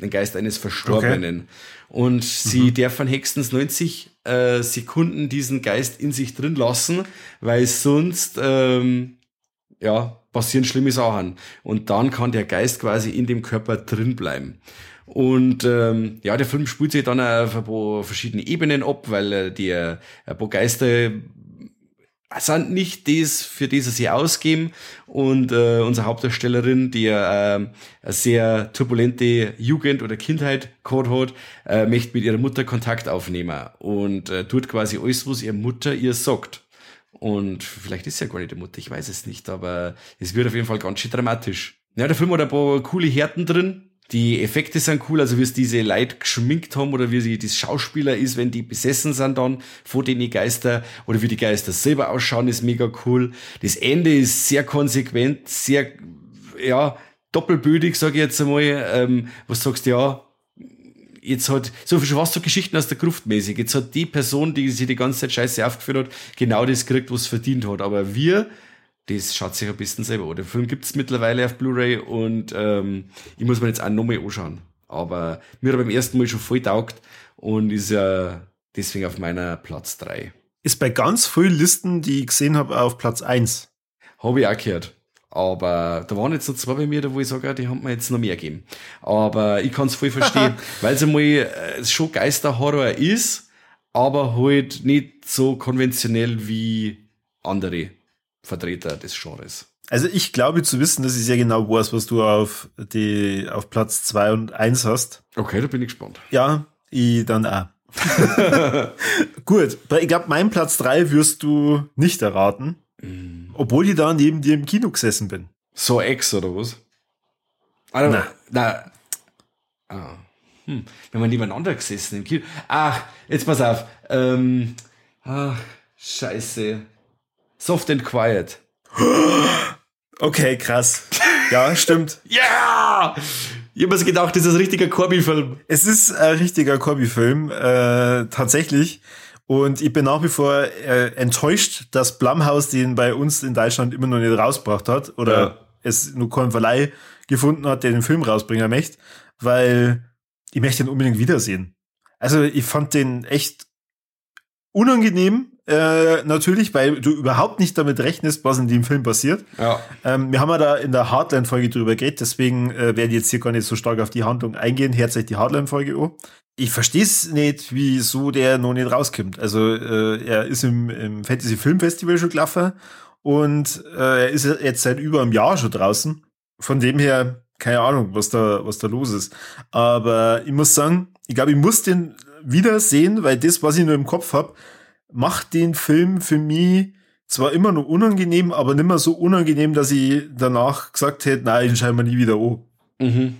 den Geist eines Verstorbenen. Okay. Und sie mhm. dürfen höchstens 90 äh, Sekunden diesen Geist in sich drin lassen, weil sonst ähm, ja passieren schlimme Sachen. Und dann kann der Geist quasi in dem Körper drin bleiben. Und ähm, ja, der Film spielt sich dann auf ein paar verschiedene Ebenen ab, weil äh, die äh, ein paar Geister sind nicht das, für das sie ausgeben. Und äh, unsere Hauptdarstellerin, die äh, eine sehr turbulente Jugend oder Kindheit gehabt hat, äh, möchte mit ihrer Mutter Kontakt aufnehmen und äh, tut quasi alles, was ihre Mutter ihr sagt. Und vielleicht ist sie ja gar nicht die Mutter, ich weiß es nicht, aber es wird auf jeden Fall ganz schön dramatisch. Ja, der Film hat ein paar coole Härten drin, die Effekte sind cool, also wie es diese Leute geschminkt haben oder wie sie das Schauspieler ist, wenn die besessen sind dann vor den Geister oder wie die Geister selber ausschauen, ist mega cool. Das Ende ist sehr konsequent, sehr, ja, doppelbödig, sage ich jetzt einmal, ähm, was sagst du, ja, jetzt hat, so viel was so Geschichten aus der Gruft mäßig, jetzt hat die Person, die sich die ganze Zeit scheiße aufgeführt hat, genau das gekriegt, was verdient hat, aber wir, das schaut sich ein bisschen selber an. Der Film gibt's mittlerweile auf Blu-ray und ähm, ich muss mir jetzt auch nochmal anschauen. Aber mir hat beim ersten Mal schon voll taugt und ist ja deswegen auf meiner Platz drei. Ist bei ganz vielen Listen, die ich gesehen habe, auf Platz eins. Habe ich auch gehört. Aber da waren jetzt noch zwei bei mir, da wo ich sage, die haben mir jetzt noch mehr gegeben. Aber ich kann es voll verstehen, weil es einmal äh, schon Geisterhorror ist, aber halt nicht so konventionell wie andere. Vertreter des Genres. Also ich glaube zu wissen, dass ich sehr genau weiß, was du auf die auf Platz zwei und eins hast. Okay, da bin ich gespannt. Ja, ich dann auch. Gut, ich glaube, mein Platz drei wirst du nicht erraten, mm. obwohl ich da neben dir im Kino gesessen bin. So Ex oder was? Also, na. na. Ah. Hm. Wenn man nebeneinander gesessen im Kino. Ach, jetzt pass auf. Ähm, ach, scheiße. Soft and Quiet. Okay, krass. Ja, stimmt. Ja! yeah! Ich habe mir gedacht, das ist ein richtiger Corby-Film. Es ist ein richtiger Corby-Film, äh, tatsächlich. Und ich bin nach wie vor äh, enttäuscht, dass Blumhouse den bei uns in Deutschland immer noch nicht rausgebracht hat oder ja. es nur keinen Verleih gefunden hat, der den Film rausbringen möchte, weil ich möchte ihn unbedingt wiedersehen. Also ich fand den echt unangenehm, äh, natürlich, weil du überhaupt nicht damit rechnest, was in dem Film passiert. Ja. Ähm, wir haben ja da in der Hardline-Folge drüber geredet, deswegen äh, werde ich jetzt hier gar nicht so stark auf die Handlung eingehen. Hört euch die Hardline-Folge an. Ich verstehe es nicht, wieso der noch nicht rauskommt. Also äh, er ist im, im Fantasy Film Festival schon gelaufen und äh, er ist jetzt seit über einem Jahr schon draußen. Von dem her, keine Ahnung, was da, was da los ist. Aber ich muss sagen, ich glaube, ich muss den wiedersehen, weil das, was ich nur im Kopf habe, macht den Film für mich zwar immer noch unangenehm, aber nicht mehr so unangenehm, dass ich danach gesagt hätte, nein, wir nie wieder an. Mhm.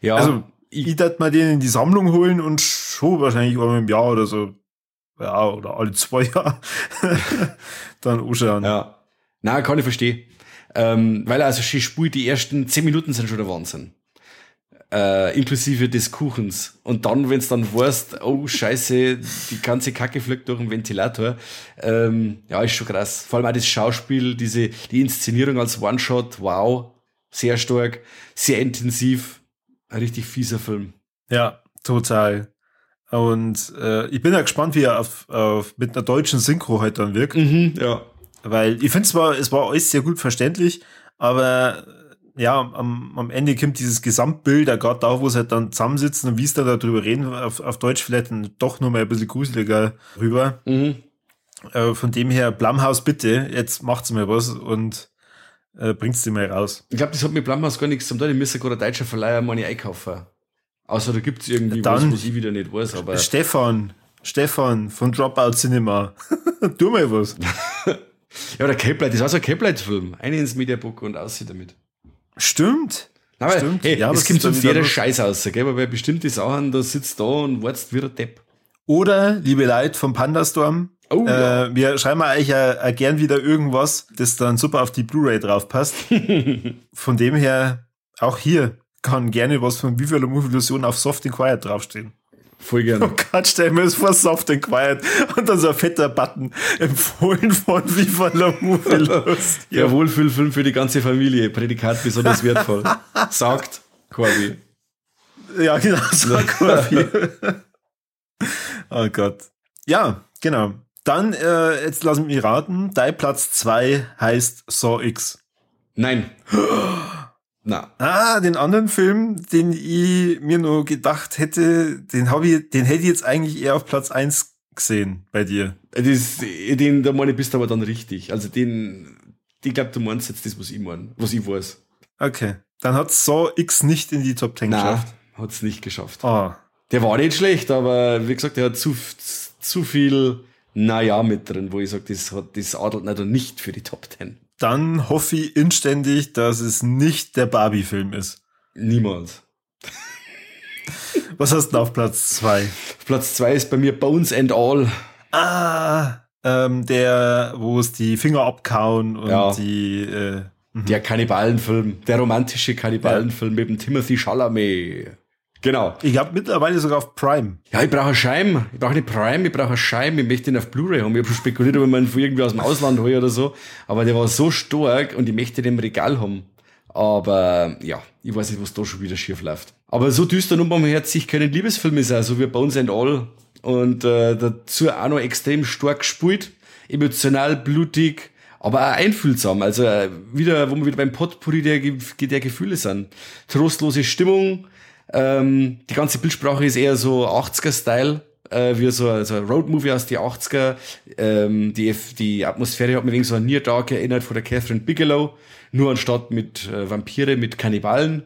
Ja. Also, ich, ich mal den in die Sammlung holen und schon wahrscheinlich einmal im Jahr oder so. Ja, oder alle zwei Jahre. dann anschauen. Ja. Na, kann ich verstehen. Ähm, weil also sie spielt, die ersten zehn Minuten sind schon der Wahnsinn äh, inklusive des Kuchens. Und dann, wenn es dann weißt, oh scheiße, die ganze Kacke fliegt durch den Ventilator, ähm, ja, ist schon krass. Vor allem auch das Schauspiel, diese, die Inszenierung als One-Shot, wow, sehr stark, sehr intensiv, ein richtig fieser Film. Ja, total. Und äh, ich bin ja gespannt, wie er auf, auf, mit einer deutschen Synchro halt dann wirkt. Mhm, ja. Weil ich finde zwar, es war alles sehr gut verständlich, aber ja, am, am Ende kommt dieses Gesamtbild, da gerade da, wo sie halt dann zusammensitzen und wie es da darüber reden, auf, auf Deutsch vielleicht doch noch mal ein bisschen gruseliger rüber. Mhm. Äh, von dem her, Blumhaus, bitte, jetzt macht's mir was und äh, bringt's sie mal raus. Ich glaube, das hat mit Blumhaus gar nichts zum tun. Ich müsste gerade ein deutscher Verleiher meine einkaufen. Außer da gibt's irgendwie dann, was, was ich wieder nicht weiß. Aber Stefan, Stefan von Dropout Cinema, tu mal was. ja, der Cape Light, das ist auch so ein Cape Light-Film. Eine ins Mediabook und aussieht damit. Stimmt. Aber Stimmt. Hey, ja, es kommt sonst jeder Scheiß aus, gell? aber bei bestimmten Sachen, da sitzt da und wartest wie der Depp. Oder, liebe Leute vom Pandastorm, oh, äh, ja. wir schreiben euch ja äh, gern wieder irgendwas, das dann super auf die Blu-ray drauf passt. von dem her, auch hier kann gerne was von Viva la Illusion auf Soft and Quiet draufstehen. Voll gerne. Oh Gott, stell mir das vor, Soft and Quiet und dann so ein fetter Button empfohlen von Viva la Lust. Ja, Wohlfühlfilm für die ganze Familie. Prädikat besonders wertvoll. Sagt Corby. Ja, genau, sagt Corby. oh Gott. Ja, genau. Dann, äh, jetzt lassen wir mich raten, dein Platz 2 heißt Saw X. Nein. Na. Ah, den anderen Film, den ich mir nur gedacht hätte, den habe ich, den hätte ich jetzt eigentlich eher auf Platz eins gesehen bei dir. Das, den, da meine bist du aber dann richtig. Also den, ich glaube, du meinst jetzt das, was ich meine, was ich weiß. Okay. Dann hat Saw X nicht in die Top 10 Nein, geschafft. hat es nicht geschafft. Ah. Der war nicht schlecht, aber wie gesagt, der hat zu, zu viel Naja mit drin, wo ich sage, das, hat, das adelt nicht für die Top 10 dann hoffe ich inständig, dass es nicht der Barbie-Film ist. Niemals. Was hast du auf Platz zwei? Platz zwei ist bei mir Bones and All. Ah, ähm, der, wo es die Finger abkauen und ja. die. Äh, mhm. der Kannibalenfilm, der romantische Kannibalenfilm ja. mit dem Timothy Chalamet. Genau. Ich habe mittlerweile sogar auf Prime. Ja, ich brauche eine Scheibe. Ich brauche eine Prime, ich brauche eine Scheibe. Ich möchte ihn auf Blu-ray haben. Ich habe schon spekuliert, ob ich ihn irgendwie aus dem Ausland hole oder so. Aber der war so stark und ich möchte den im Regal haben. Aber ja, ich weiß nicht, was da schon wieder schief läuft. Aber so düster nun beim Herz sich keinen Liebesfilm ist, also wie Bones and All. Und äh, dazu auch noch extrem stark gespielt. Emotional, blutig, aber auch einfühlsam. Also äh, wieder, wo wir wieder beim Potpourri der, der Gefühle sind. Trostlose Stimmung, ähm, die ganze Bildsprache ist eher so 80er-Style, äh, wie so, so ein Roadmovie aus die 80er. Ähm, die, die Atmosphäre hat mir wegen so ein Near Dark erinnert von der Catherine Bigelow, nur anstatt mit äh, Vampire, mit Kannibalen.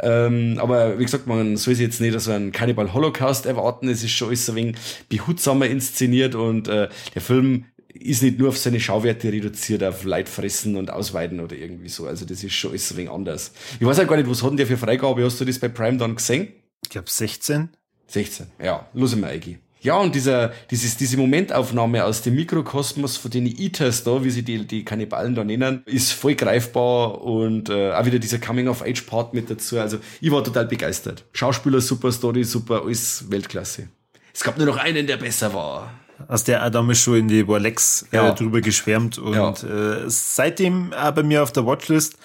Ähm, aber wie gesagt, man soll sich jetzt nicht so einen Cannibal Holocaust erwarten. Es ist schon alles ein wenig behutsamer inszeniert und äh, der Film ist nicht nur auf seine Schauwerte reduziert, auf Leitfressen und Ausweiten oder irgendwie so. Also das ist schon ist ein wenig anders. Ich weiß ja gar nicht, was hat denn der für Freigabe? Hast du das bei Prime dann gesehen? Ich glaube 16. 16, ja. Los mal Eigi. Ja, und dieser, dieses, diese Momentaufnahme aus dem Mikrokosmos von den Eaters da, wie sie die, die Kannibalen da nennen, ist voll greifbar und äh, auch wieder dieser Coming-of-Age-Part mit dazu. Also ich war total begeistert. Schauspieler super, Story super, alles Weltklasse. Es gab nur noch einen, der besser war. Aus der damals schon in die Warlex äh, ja. drüber geschwärmt und ja. äh, seitdem äh, bei mir auf der Watchlist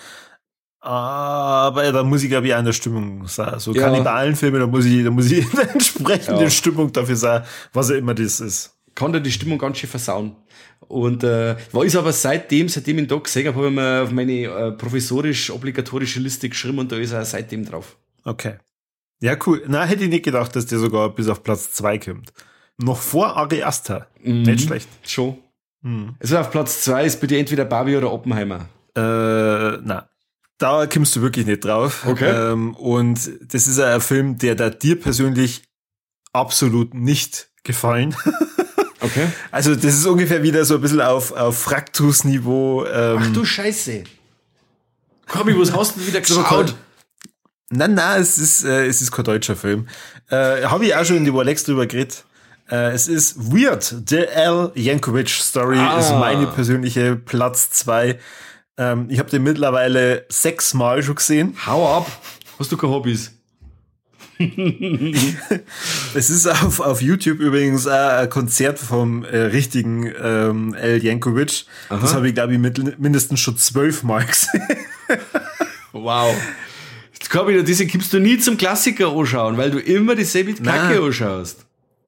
Aber da muss ich, glaube ich, auch in der Stimmung sein. So ja. Kannibalenfilme, da muss ich, da muss ich in der entsprechenden ja. Stimmung dafür sein, was er immer das ist. Kann da die Stimmung ganz schön versauen. Und äh, war ist aber seitdem, seitdem ich den Tag gesehen habe, habe ich mir auf meine äh, professorisch-obligatorische Liste geschrieben und da ist er seitdem drauf. Okay. Ja, cool. Na, hätte ich nicht gedacht, dass der sogar bis auf Platz zwei kommt. Noch vor Ari Aster. Mhm. Nicht schlecht. Schon. Mhm. Also auf Platz zwei ist bitte entweder Barbie oder Oppenheimer. Äh, na. Da kommst du wirklich nicht drauf. Okay. Ähm, und das ist ein Film, der da dir persönlich absolut nicht gefallen. Okay. Also das ist ungefähr wieder so ein bisschen auf, auf Fraktus-Niveau. Ähm, Ach du Scheiße. Komm, was hast du wieder geschaut? Nein, nein, es ist, äh, es ist kein deutscher Film. Äh, Habe ich auch schon in die Walex drüber geredet. Äh, es ist Weird, The L. Yankovic Story ah. ist meine persönliche Platz zwei. Ähm, ich habe den mittlerweile sechsmal schon gesehen. Hau ab. Hast du keine Hobbys? es ist auf, auf YouTube übrigens ein Konzert vom äh, richtigen ähm, El Jankovic. Aha. Das habe ich, glaube ich, mit, mindestens schon zwölfmal gesehen. wow. Jetzt kann ich diese gibst du nie zum Klassiker anschauen, weil du immer dieselbe Kacke anschaust.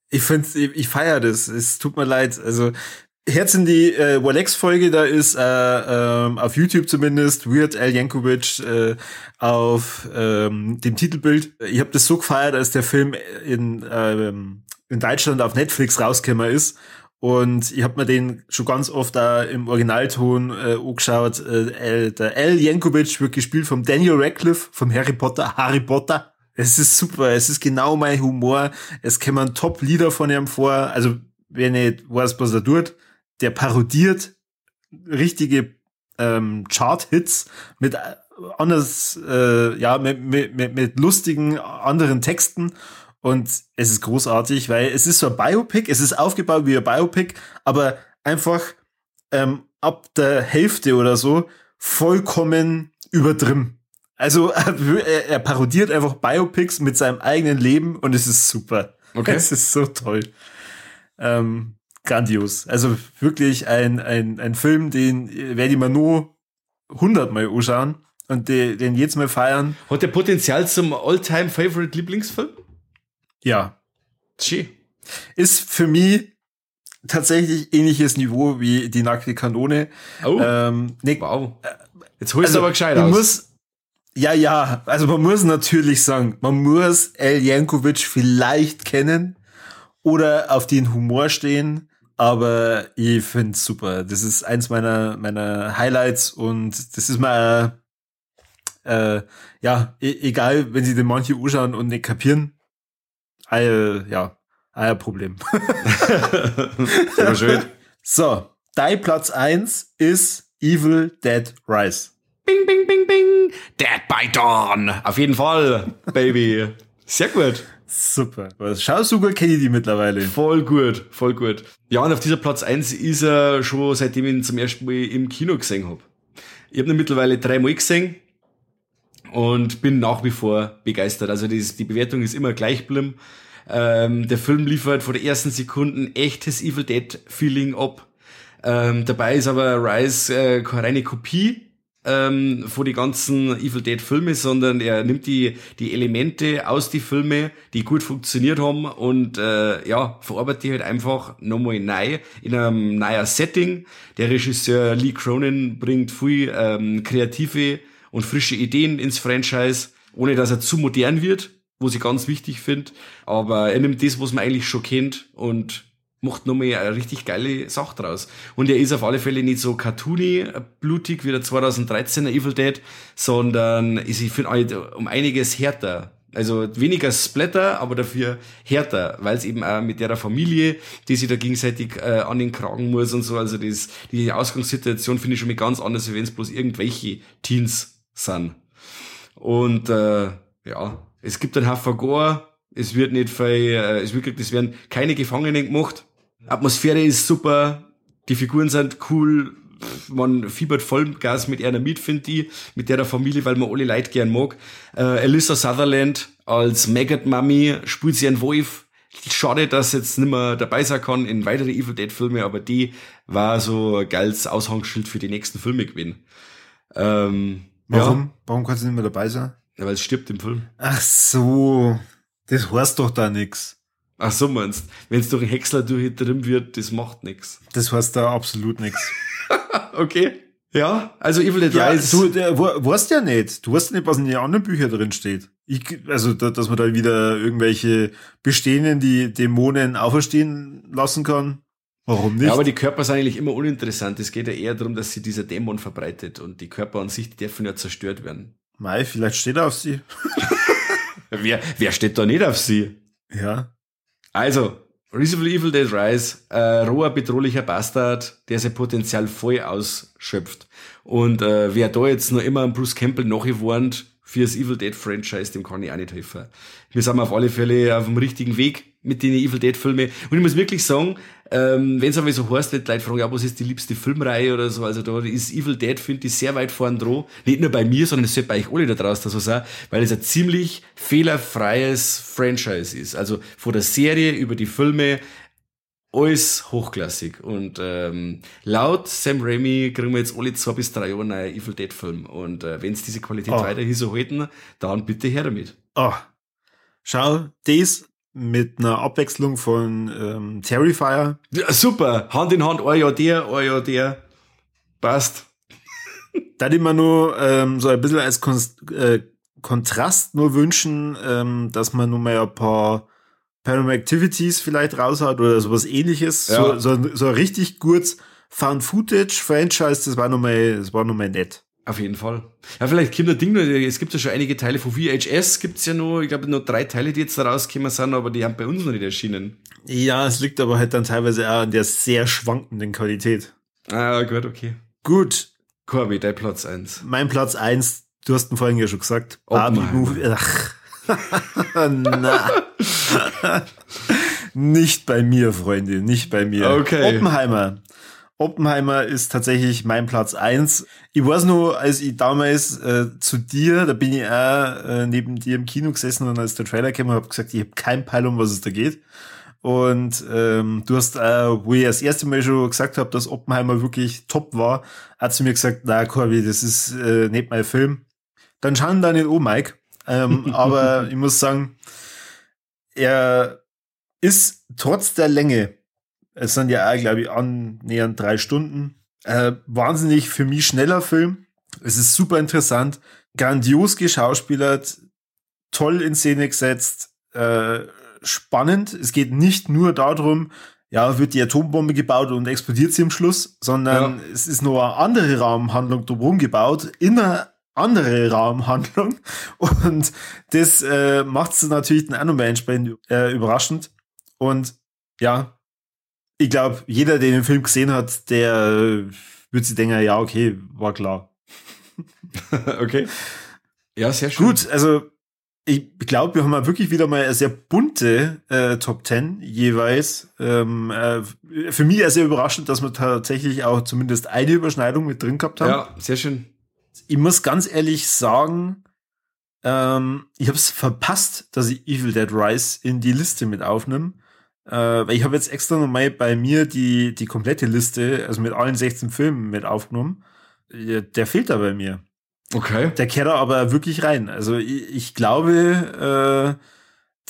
Ich finde, ich, ich feiere das. Es tut mir leid. Also Herz in die äh, Walex-Folge, da ist äh, ähm, auf YouTube zumindest Weird Al Yankovic äh, auf ähm, dem Titelbild. Ich habe das so gefeiert, als der Film in, ähm, in Deutschland auf Netflix rausgekommen ist. Und ich habe mir den schon ganz oft da im Originalton äh, angeschaut. Äh, der Al Yankovic wird gespielt vom Daniel Radcliffe, vom Harry Potter, Harry Potter. Es ist super, es ist genau mein Humor. Es kommen Top-Lieder von ihm vor. Also, wenn ich weiß, was er tut, der parodiert richtige ähm, Chart-Hits mit äh, anders, äh, ja, mit, mit, mit, mit lustigen anderen Texten. Und es ist großartig, weil es ist so ein Biopic, es ist aufgebaut wie ein Biopic, aber einfach ähm, ab der Hälfte oder so vollkommen übertrieben. Also er, er parodiert einfach Biopics mit seinem eigenen Leben und es ist super. Okay. Es ist so toll. Ähm, grandios. Also wirklich ein, ein, ein Film, den werde ich mir nur hundertmal anschauen und den, den jetzt mal feiern. Hat der Potenzial zum Alltime favorite Lieblingsfilm? Ja. Schön. Ist für mich tatsächlich ähnliches Niveau wie die nackte Kanone. Oh. Ähm, ne, wow. Jetzt holst also, du aber gescheit aus. Muss, ja, ja, also man muss natürlich sagen, man muss El Jankovic vielleicht kennen oder auf den Humor stehen. Aber ich finde es super. Das ist eins meiner, meiner Highlights und das ist mal, äh, ja, e egal, wenn sie den manche anschauen und nicht kapieren. Ein, ja, ein Problem. Sehr schön. So, dein Platz eins ist Evil Dead Rise. Bing, bing, bing, bing. Dead by Dawn. Auf jeden Fall, Baby. Sehr gut. Super. Schau, so gut kenne ich die mittlerweile. Voll gut, voll gut. Ja, und auf dieser Platz eins ist er schon seitdem ich ihn zum ersten Mal im Kino gesehen habe. Ich habe ihn mittlerweile dreimal gesehen und bin nach wie vor begeistert. Also die, die Bewertung ist immer gleich geblieben. Ähm, der Film liefert von der ersten Sekunden echtes Evil Dead Feeling ab. Ähm, dabei ist aber Rise äh, keine reine Kopie ähm, von die ganzen Evil Dead Filme, sondern er nimmt die, die Elemente aus die Filme, die gut funktioniert haben und äh, ja, verarbeitet die halt einfach nochmal neu in einem neuen Setting. Der Regisseur Lee Cronin bringt viel ähm, kreative und frische Ideen ins Franchise, ohne dass er zu modern wird, wo ich ganz wichtig finde. Aber er nimmt das, was man eigentlich schon kennt und macht nochmal eine richtig geile Sache draus. Und er ist auf alle Fälle nicht so cartoony, blutig wie der 2013er Evil Dead, sondern ist, ich finde, um einiges härter. Also weniger Splatter, aber dafür härter, weil es eben auch mit der Familie, die sich da gegenseitig äh, an den Kragen muss und so, also das, die Ausgangssituation finde ich schon mal ganz anders, als wenn es bloß irgendwelche Teens sind. Und äh, ja, es gibt einen Haufen Gore, es wird nicht viel, äh, es wird, es werden keine Gefangenen gemacht, Atmosphäre ist super, die Figuren sind cool, man fiebert voll Gas mit einer mit, finde ich, mit der Familie, weil man alle Leute gern mag. Äh, Alyssa Sutherland als Maggot Mummy spielt sie einen Wolf. Schade, dass jetzt nicht mehr dabei sein kann in weitere Evil Dead Filme, aber die war so ein geiles Aushangsschild für die nächsten Filme gewesen. Ähm, Warum? Ja. Warum kannst du nicht mehr dabei sein? Ja, weil es stirbt im Film. Ach so. Das heißt doch da nix. Ach so meinst. Wenn es durch einen Häcksler durchtrimmt wird, das macht nix. Das heißt da absolut nix. Okay. Ja, also Evil Dead Ja, Rise. du der, weißt ja nicht. Du weißt ja nicht, was in den anderen Büchern drin steht. Ich, also, da, dass man da wieder irgendwelche bestehenden, die Dämonen auferstehen lassen kann. Warum nicht? Ja, aber die Körper sind eigentlich immer uninteressant. Es geht ja eher darum, dass sie dieser Dämon verbreitet und die Körper an sich die dürfen ja zerstört werden. Mai, vielleicht steht er auf sie. Wer, wer steht da nicht auf sie? Ja. Also, Reasonable Evil Dead Rise, äh, roher, bedrohlicher Bastard, der sein Potenzial voll ausschöpft. Und äh, wer da jetzt noch immer an Bruce Campbell nachgewarnt für das Evil Dead Franchise, dem kann ich auch nicht helfen. Wir sind auf alle Fälle auf dem richtigen Weg mit den Evil Dead Filmen. Und ich muss wirklich sagen, ähm, wenn es aber so heißt, wenn die Leute fragen, ja, was ist die liebste Filmreihe oder so, also da ist Evil Dead, finde ich, sehr weit vorn dran. Nicht nur bei mir, sondern es sollte bei euch alle da draußen so sein, weil es ein ziemlich fehlerfreies Franchise ist. Also von der Serie über die Filme, alles hochklassig. Und ähm, laut Sam Raimi kriegen wir jetzt alle zwei bis drei Jahre einen Evil Dead Film. Und äh, wenn es diese Qualität Oh. weiter hier so halten, dann bitte her damit. Oh. Schau, das mit einer Abwechslung von ähm, Terrifier. Ja, super, Hand in Hand, ein Jahr der, ein Jahr der. Passt. Da hätte ich mir nur ähm, so ein bisschen als Kon äh, Kontrast nur wünschen, ähm, dass man nur mal ein paar Paranormal Activities vielleicht raushaut oder sowas ähnliches. Ja. So, so, so richtig gutes Found-Footage-Franchise, das war nochmal, das war nochmal nett. Auf jeden Fall. Ja, vielleicht kommt ein Ding noch, es gibt ja schon einige Teile von VHS, gibt's ja noch, ich glaube noch drei Teile, die jetzt rausgekommen sind, aber die haben bei uns noch nicht erschienen. Ja, es liegt aber halt dann teilweise auch an der sehr schwankenden Qualität. Ah, gut, okay. Gut, Corby, dein Platz eins. mein Platz eins. du hast ihn vorhin ja schon gesagt, Barbie Oppenheimer. Movie. Ach. Na. nicht bei mir, Freunde, nicht bei mir. Okay. Oppenheimer. Oppenheimer ist tatsächlich mein Platz eins. Ich weiß nur, als ich damals äh, zu dir, da bin ich auch äh, neben dir im Kino gesessen und als der Trailer kam, habe gesagt, ich habe kein Peil, um was es da geht. Und ähm, du hast, äh, wo ich das erste Mal schon gesagt habe, dass Oppenheimer wirklich top war, hat sie mir gesagt, na Corby, das ist äh, nicht mein Film. Dann schauen da nicht oh, Mike. Ähm, aber ich muss sagen, er ist trotz der Länge, es sind ja glaube ich, annähernd drei Stunden, äh, wahnsinnig für mich schneller Film. Es ist super interessant, grandios geschauspielert, toll in Szene gesetzt, äh, spannend. Es geht nicht nur darum, ja, wird die Atombombe gebaut und explodiert sie am Schluss, sondern Ja. es ist nur eine andere Rahmenhandlung drumherum gebaut, in eine andere Rahmenhandlung. Und das äh, macht es natürlich dann auch nochmal entsprechend äh, überraschend. Und ja, ich glaube, jeder, der den Film gesehen hat, der äh, wird sich denken, ja, okay, war klar. okay. Ja, sehr schön. Gut, also ich glaube, wir haben mal wirklich wieder mal eine sehr bunte äh, Top 10 jeweils. Ähm, äh, für mich sehr überraschend, dass wir tatsächlich auch zumindest eine Überschneidung mit drin gehabt haben. Ja, sehr schön. Ich muss ganz ehrlich sagen, ähm, ich habe es verpasst, dass ich Evil Dead Rise in die Liste mit aufnehme. Äh, weil ich habe jetzt extra nochmal bei mir die, die komplette Liste, also mit allen 16 Filmen mit aufgenommen. Der fehlt da bei mir. Okay. Der kehrt da aber wirklich rein. Also ich, ich glaube, äh,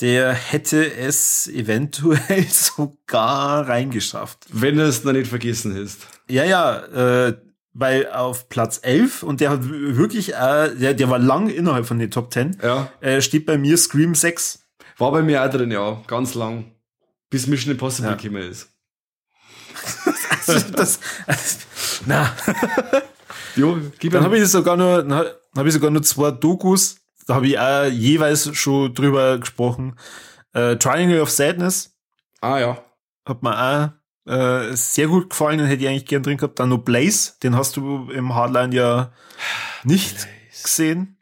der hätte es eventuell sogar reingeschafft. Wenn es noch nicht vergessen hast. Ja, ja, äh, weil auf Platz 11 und der hat wirklich, äh, der, der war lang innerhalb von den Top 10, Ja. äh, steht bei mir Scream 6. War bei mir auch drin, ja. Ganz lang. Bis Mission Impossible Ja. gekommen ist. Also das, na, Jo, gib dann habe ich sogar nur, dann habe ich sogar nur zwei Dokus, da habe ich auch jeweils schon drüber gesprochen. Äh, Triangle of Sadness Ah, ja. hat mir auch äh, sehr gut gefallen, den hätte ich eigentlich gern drin gehabt. Dann noch Blaze, den hast du im Hardline ja nicht gesehen.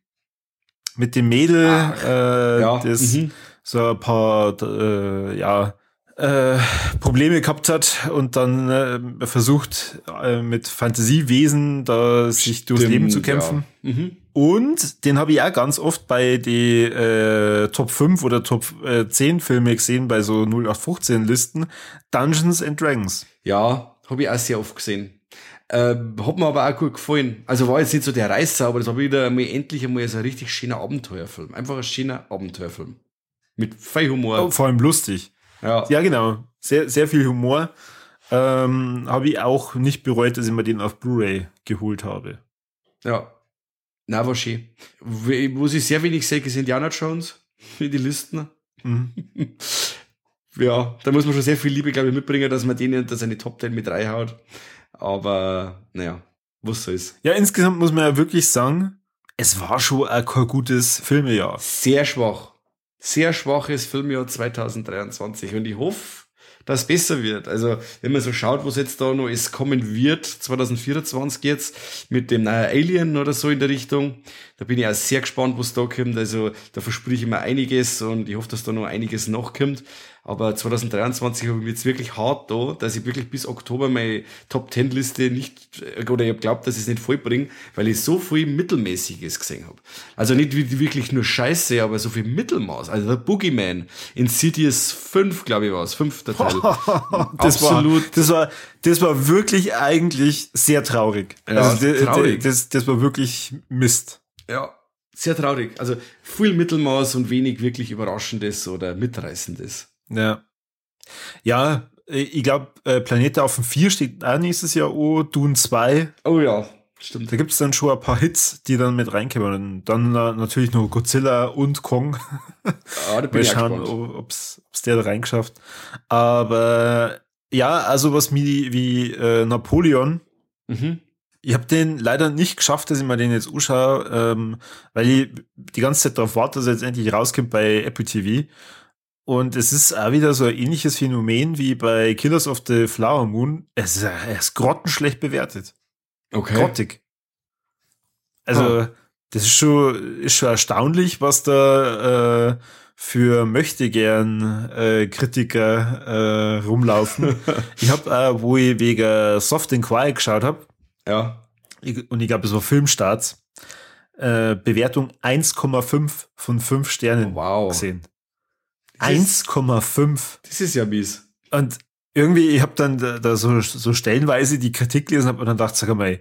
Mit dem Mädel, äh, Ja. das mhm. so ein paar äh, ja, äh, Probleme gehabt hat und dann äh, versucht, äh, mit Fantasiewesen da sich durchs Leben zu kämpfen. Ja. Mhm. Und den habe ich auch ganz oft bei die äh, Top 5 oder Top äh, 10 Filme gesehen, bei so 0815 Listen. Dungeons and Dragons. Ja, habe ich auch sehr oft gesehen. Äh, hat mir aber auch gut gefallen. Also war jetzt nicht so der Reißer, aber das war wieder einmal endlich einmal so ein richtig schöner Abenteuerfilm. Einfach ein schöner Abenteuerfilm. Mit viel Humor. Vor allem lustig. Ja. Ja, genau. Sehr, sehr viel Humor. Ähm, habe ich auch nicht bereut, dass ich mir den auf Blu-ray geholt habe. Ja. Na, war schön. Wo ich sehr wenig sehe, ist Indiana Jones. In die Listen. Mhm. Ja, da muss man schon sehr viel Liebe, glaube ich, mitbringen, dass man den in seine Top 10 mit reinhaut. Aber, naja, was soll's. Ja, insgesamt muss man ja wirklich sagen, es war schon ein kein gutes Filmejahr. Sehr schwach. Sehr schwaches Filmjahr 2023. Und ich hoffe, dass es besser wird. Also, wenn man so schaut, was jetzt da noch es kommen wird, 2024 jetzt, mit dem neuen Alien oder so in der Richtung, da bin ich auch sehr gespannt, was da kommt. Also, da versprich ich mir einiges und ich hoffe, dass da noch einiges nachkommt. Aber 2023 habe ich jetzt wirklich hart da, dass ich wirklich bis Oktober meine Top 10 Liste nicht, oder ich habe glaubt, dass ich es nicht vollbringe, weil ich so viel Mittelmäßiges gesehen habe. Also nicht wirklich nur Scheiße, aber so viel Mittelmaß. Also der Boogeyman, Insidious 5, glaube ich war es, fünfter Teil. Das Absolut. War, das war, das war wirklich eigentlich sehr traurig. Ja, also, traurig. Das, das war wirklich Mist. Ja, sehr traurig. Also viel Mittelmaß und wenig wirklich Überraschendes oder Mitreißendes. Ja. Ja, äh, ich glaube, äh, Planet auf dem 4 steht auch nächstes Jahr an, Dune 2. Oh ja, stimmt. Da gibt's dann schon ein paar Hits, die dann mit reinkommen. Und dann äh, natürlich noch Godzilla und Kong. Ah, da Mal schauen, gespannt. o- ob's, ob's der da reingeschafft. Aber ja, also was wie, wie äh, Napoleon, Mhm. ich habe den leider nicht geschafft, dass ich mir den jetzt anschaue, ähm, weil ich die ganze Zeit darauf warte, dass er jetzt endlich rauskommt bei Apple TV. Und es ist auch wieder so ein ähnliches Phänomen wie bei Killers of the Flower Moon. Es ist, er ist grottenschlecht bewertet. Okay. Grottig. Also, Ah. das ist schon, ist schon erstaunlich, was da äh, für möchtegern äh, Kritiker äh, rumlaufen. ich habe, äh, wo ich wegen Soft and Quiet geschaut habe, Ja. und ich glaube, es war Filmstarts, äh, Bewertung 1,5 von 5 Sternen Wow. gesehen. Das ist- 1,5. Das ist ja mies. Und irgendwie, ich habe dann da, da so, so stellenweise die Kritik gelesen hab und dann dachte, sag mal,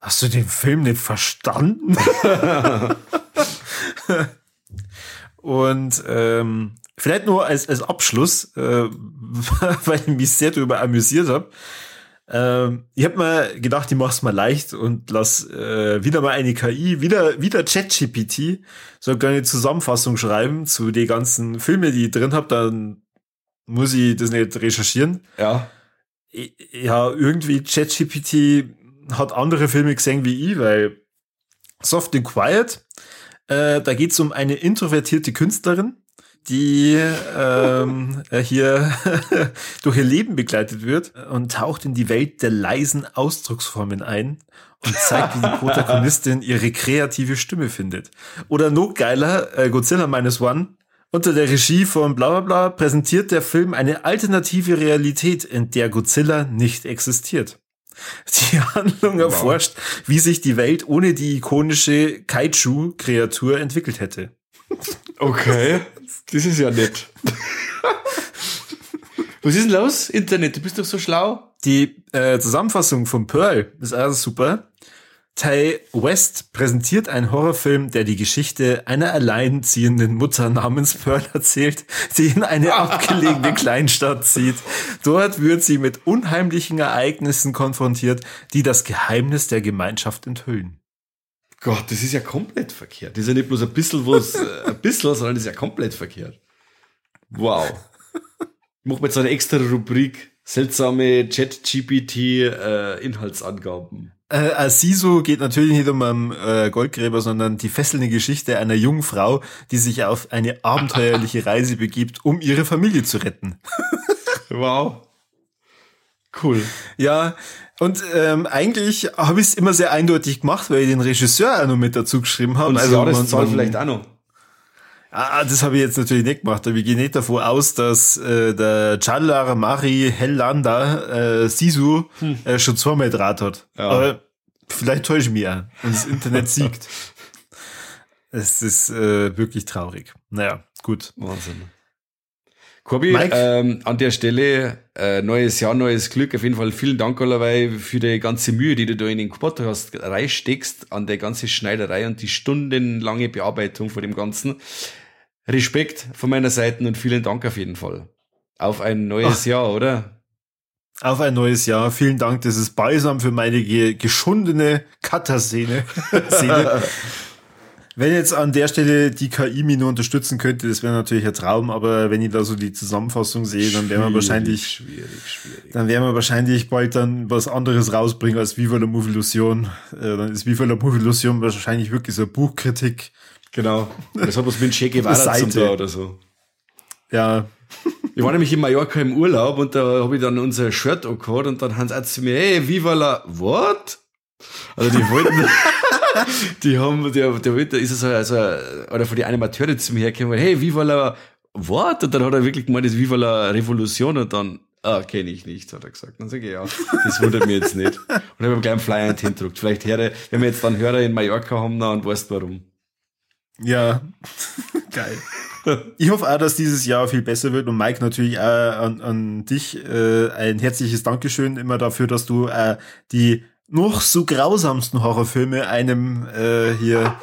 hast du den Film nicht verstanden? und ähm, vielleicht nur als, als Abschluss, äh, weil ich mich sehr darüber amüsiert habe. Ähm, ich habe mir gedacht, ich mach's mal leicht und lass äh, wieder mal eine KI, wieder wieder ChatGPT, so eine kleine Zusammenfassung schreiben zu den ganzen Filme, die ich drin habe, dann muss ich das nicht recherchieren. Ja. Ja, irgendwie ChatGPT hat andere Filme gesehen wie ich, weil Soft and Quiet, äh, da geht's um eine introvertierte Künstlerin, die ähm, äh, hier durch ihr Leben begleitet wird und taucht in die Welt der leisen Ausdrucksformen ein und zeigt, wie die Protagonistin ihre kreative Stimme findet. Oder noch geiler, äh, Godzilla Minus One, unter der Regie von bla bla bla präsentiert der Film eine alternative Realität, in der Godzilla nicht existiert. Die Handlung erforscht, wie sich die Welt ohne die ikonische Kaiju-Kreatur entwickelt hätte. Okay. Das ist ja nett. Was ist denn los? Internet, du bist doch so schlau. Die äh, Zusammenfassung von Pearl ist also super. Ty West präsentiert einen Horrorfilm, der die Geschichte einer alleinziehenden Mutter namens Pearl erzählt, die in eine abgelegene Kleinstadt zieht. Dort wird sie mit unheimlichen Ereignissen konfrontiert, die das Geheimnis der Gemeinschaft enthüllen. Gott, das ist ja komplett verkehrt. Das ist ja nicht bloß ein bisschen was, äh, ein bisschen, sondern das ist ja komplett verkehrt. Wow. Ich mach mir jetzt eine extra Rubrik. Seltsame Chat-GPT-Inhaltsangaben. Äh, Asiso geht natürlich nicht um einen äh, Goldgräber, sondern die fesselnde Geschichte einer jungen Frau, die sich auf eine abenteuerliche Reise begibt, um ihre Familie zu retten. wow. Cool. Ja, und ähm, eigentlich habe ich es immer sehr eindeutig gemacht, weil ich den Regisseur auch noch mit dazu geschrieben habe. Und also man- Jahreszahl man- vielleicht auch noch. Ah, das habe ich jetzt natürlich nicht gemacht, aber ich gehe nicht davon aus, dass äh, der Chandler Mari Hellanda äh, Sisu äh, schon zweimal Draht hat. Ja. Aber vielleicht täusche ich mich auch und das Internet siegt. Es ist äh, wirklich traurig. Naja, gut. Wahnsinn. Corby, ähm, an der Stelle äh, neues Jahr, neues Glück. Auf jeden Fall vielen Dank allerweil für die ganze Mühe, die du da in den Podcast reinsteckst, an der ganze Schneiderei und die stundenlange Bearbeitung von dem Ganzen. Respekt von meiner Seite und vielen Dank auf jeden Fall. Auf ein neues Ach. Jahr, oder? Auf ein neues Jahr. Vielen Dank. Das ist balsam für meine geschundene Cutter-Szene. Wenn jetzt an der Stelle die KI mich nur unterstützen könnte, das wäre natürlich ein Traum, aber wenn ich da so die Zusammenfassung sehe, dann wären wir wahrscheinlich, schwierig, schwierig. dann werden wir wahrscheinlich bald dann was anderes rausbringen als Viva la Move Illusion. Äh, dann ist Viva la Move Illusion wahrscheinlich wirklich so eine Buchkritik. Genau. Das hat was mit Che Guevara zum da oder so. Ja. Ich war nämlich in Mallorca im Urlaub und da habe ich dann unser Shirt angehört und dann haben sie zu mir, hey, Viva la, what? Also die wollten, die haben, der, der, der ist so, also, oder von den Animateuren zu mir hergekommen, hey, Viva la What? Und dann hat er wirklich gemeint, das Viva la Revolution und dann, ah, kenne ich nicht, hat er gesagt. Dann sage ich, ja, das wundert mich jetzt nicht. Und habe einen Flyer in den gedruckt. Vielleicht höre, wenn wir jetzt dann Hörer in Mallorca haben, dann weißt du warum. Ja, geil. Ich hoffe auch, dass dieses Jahr viel besser wird und Mike natürlich auch an, an dich äh, ein herzliches Dankeschön immer dafür, dass du äh, die noch so grausamsten Horrorfilme einem äh, hier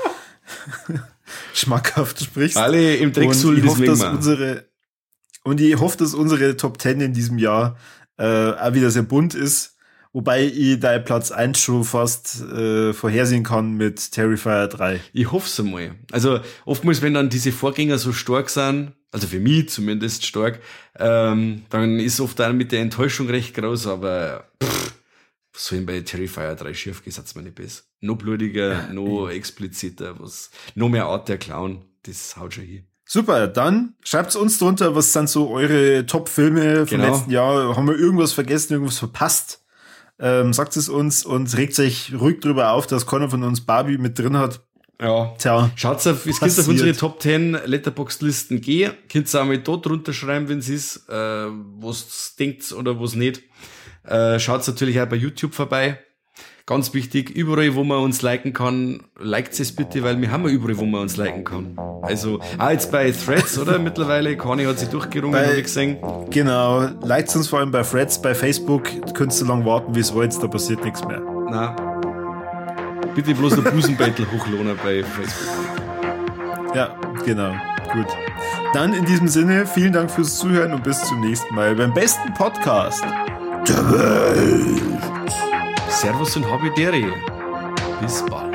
schmackhaft sprichst. Alle im Drecksul und ich hoffe, dass unsere und ich hoffe, dass unsere Top 10 in diesem Jahr äh, auch wieder sehr bunt ist. Wobei ich da Platz 1 schon fast äh, vorhersehen kann mit Terrifier 3. Ich hoffe es einmal. Also oftmals, wenn dann diese Vorgänger so stark sind, also für mich zumindest stark, ähm, dann ist oft dann mit der Enttäuschung recht groß, aber pff, so bei Terrifier 3 schief gesetzt nicht besser. Noch blutiger, ja, noch expliziter, was, noch mehr Art der Clown, das haut schon hier. Super, dann schreibt's uns drunter, was sind so eure Top-Filme vom genau. letzten Jahr? Haben wir irgendwas vergessen, irgendwas verpasst? Ähm, sagt es uns und regt sich ruhig drüber auf, dass keiner von uns Barbie mit drin hat. Ja. Tja. Schaut auf, es könnt auf unsere Top 10 Letterbox-Listen gehen. Könnt ihr auch mal dort drunter schreiben, wenn es ist, äh, was denkt oder was nicht. Äh, Schaut natürlich auch bei YouTube vorbei. Ganz wichtig, überall, wo man uns liken kann, liked es bitte, weil wir haben ja überall, wo man uns liken kann. Also, ah, jetzt bei Threads, oder? Mittlerweile, Conny hat sich durchgerungen, habe ich gesehen. Genau, liked uns vor allem bei Threads, bei Facebook, könntest du lang warten, wie es wollt, da passiert nichts mehr. Na. Bitte bloß der Busenbettel hochlohnen bei Facebook. Ja, genau. Gut. Dann in diesem Sinne, vielen Dank fürs Zuhören und bis zum nächsten Mal beim besten Podcast der Welt. Servus und Habidere. Bis bald.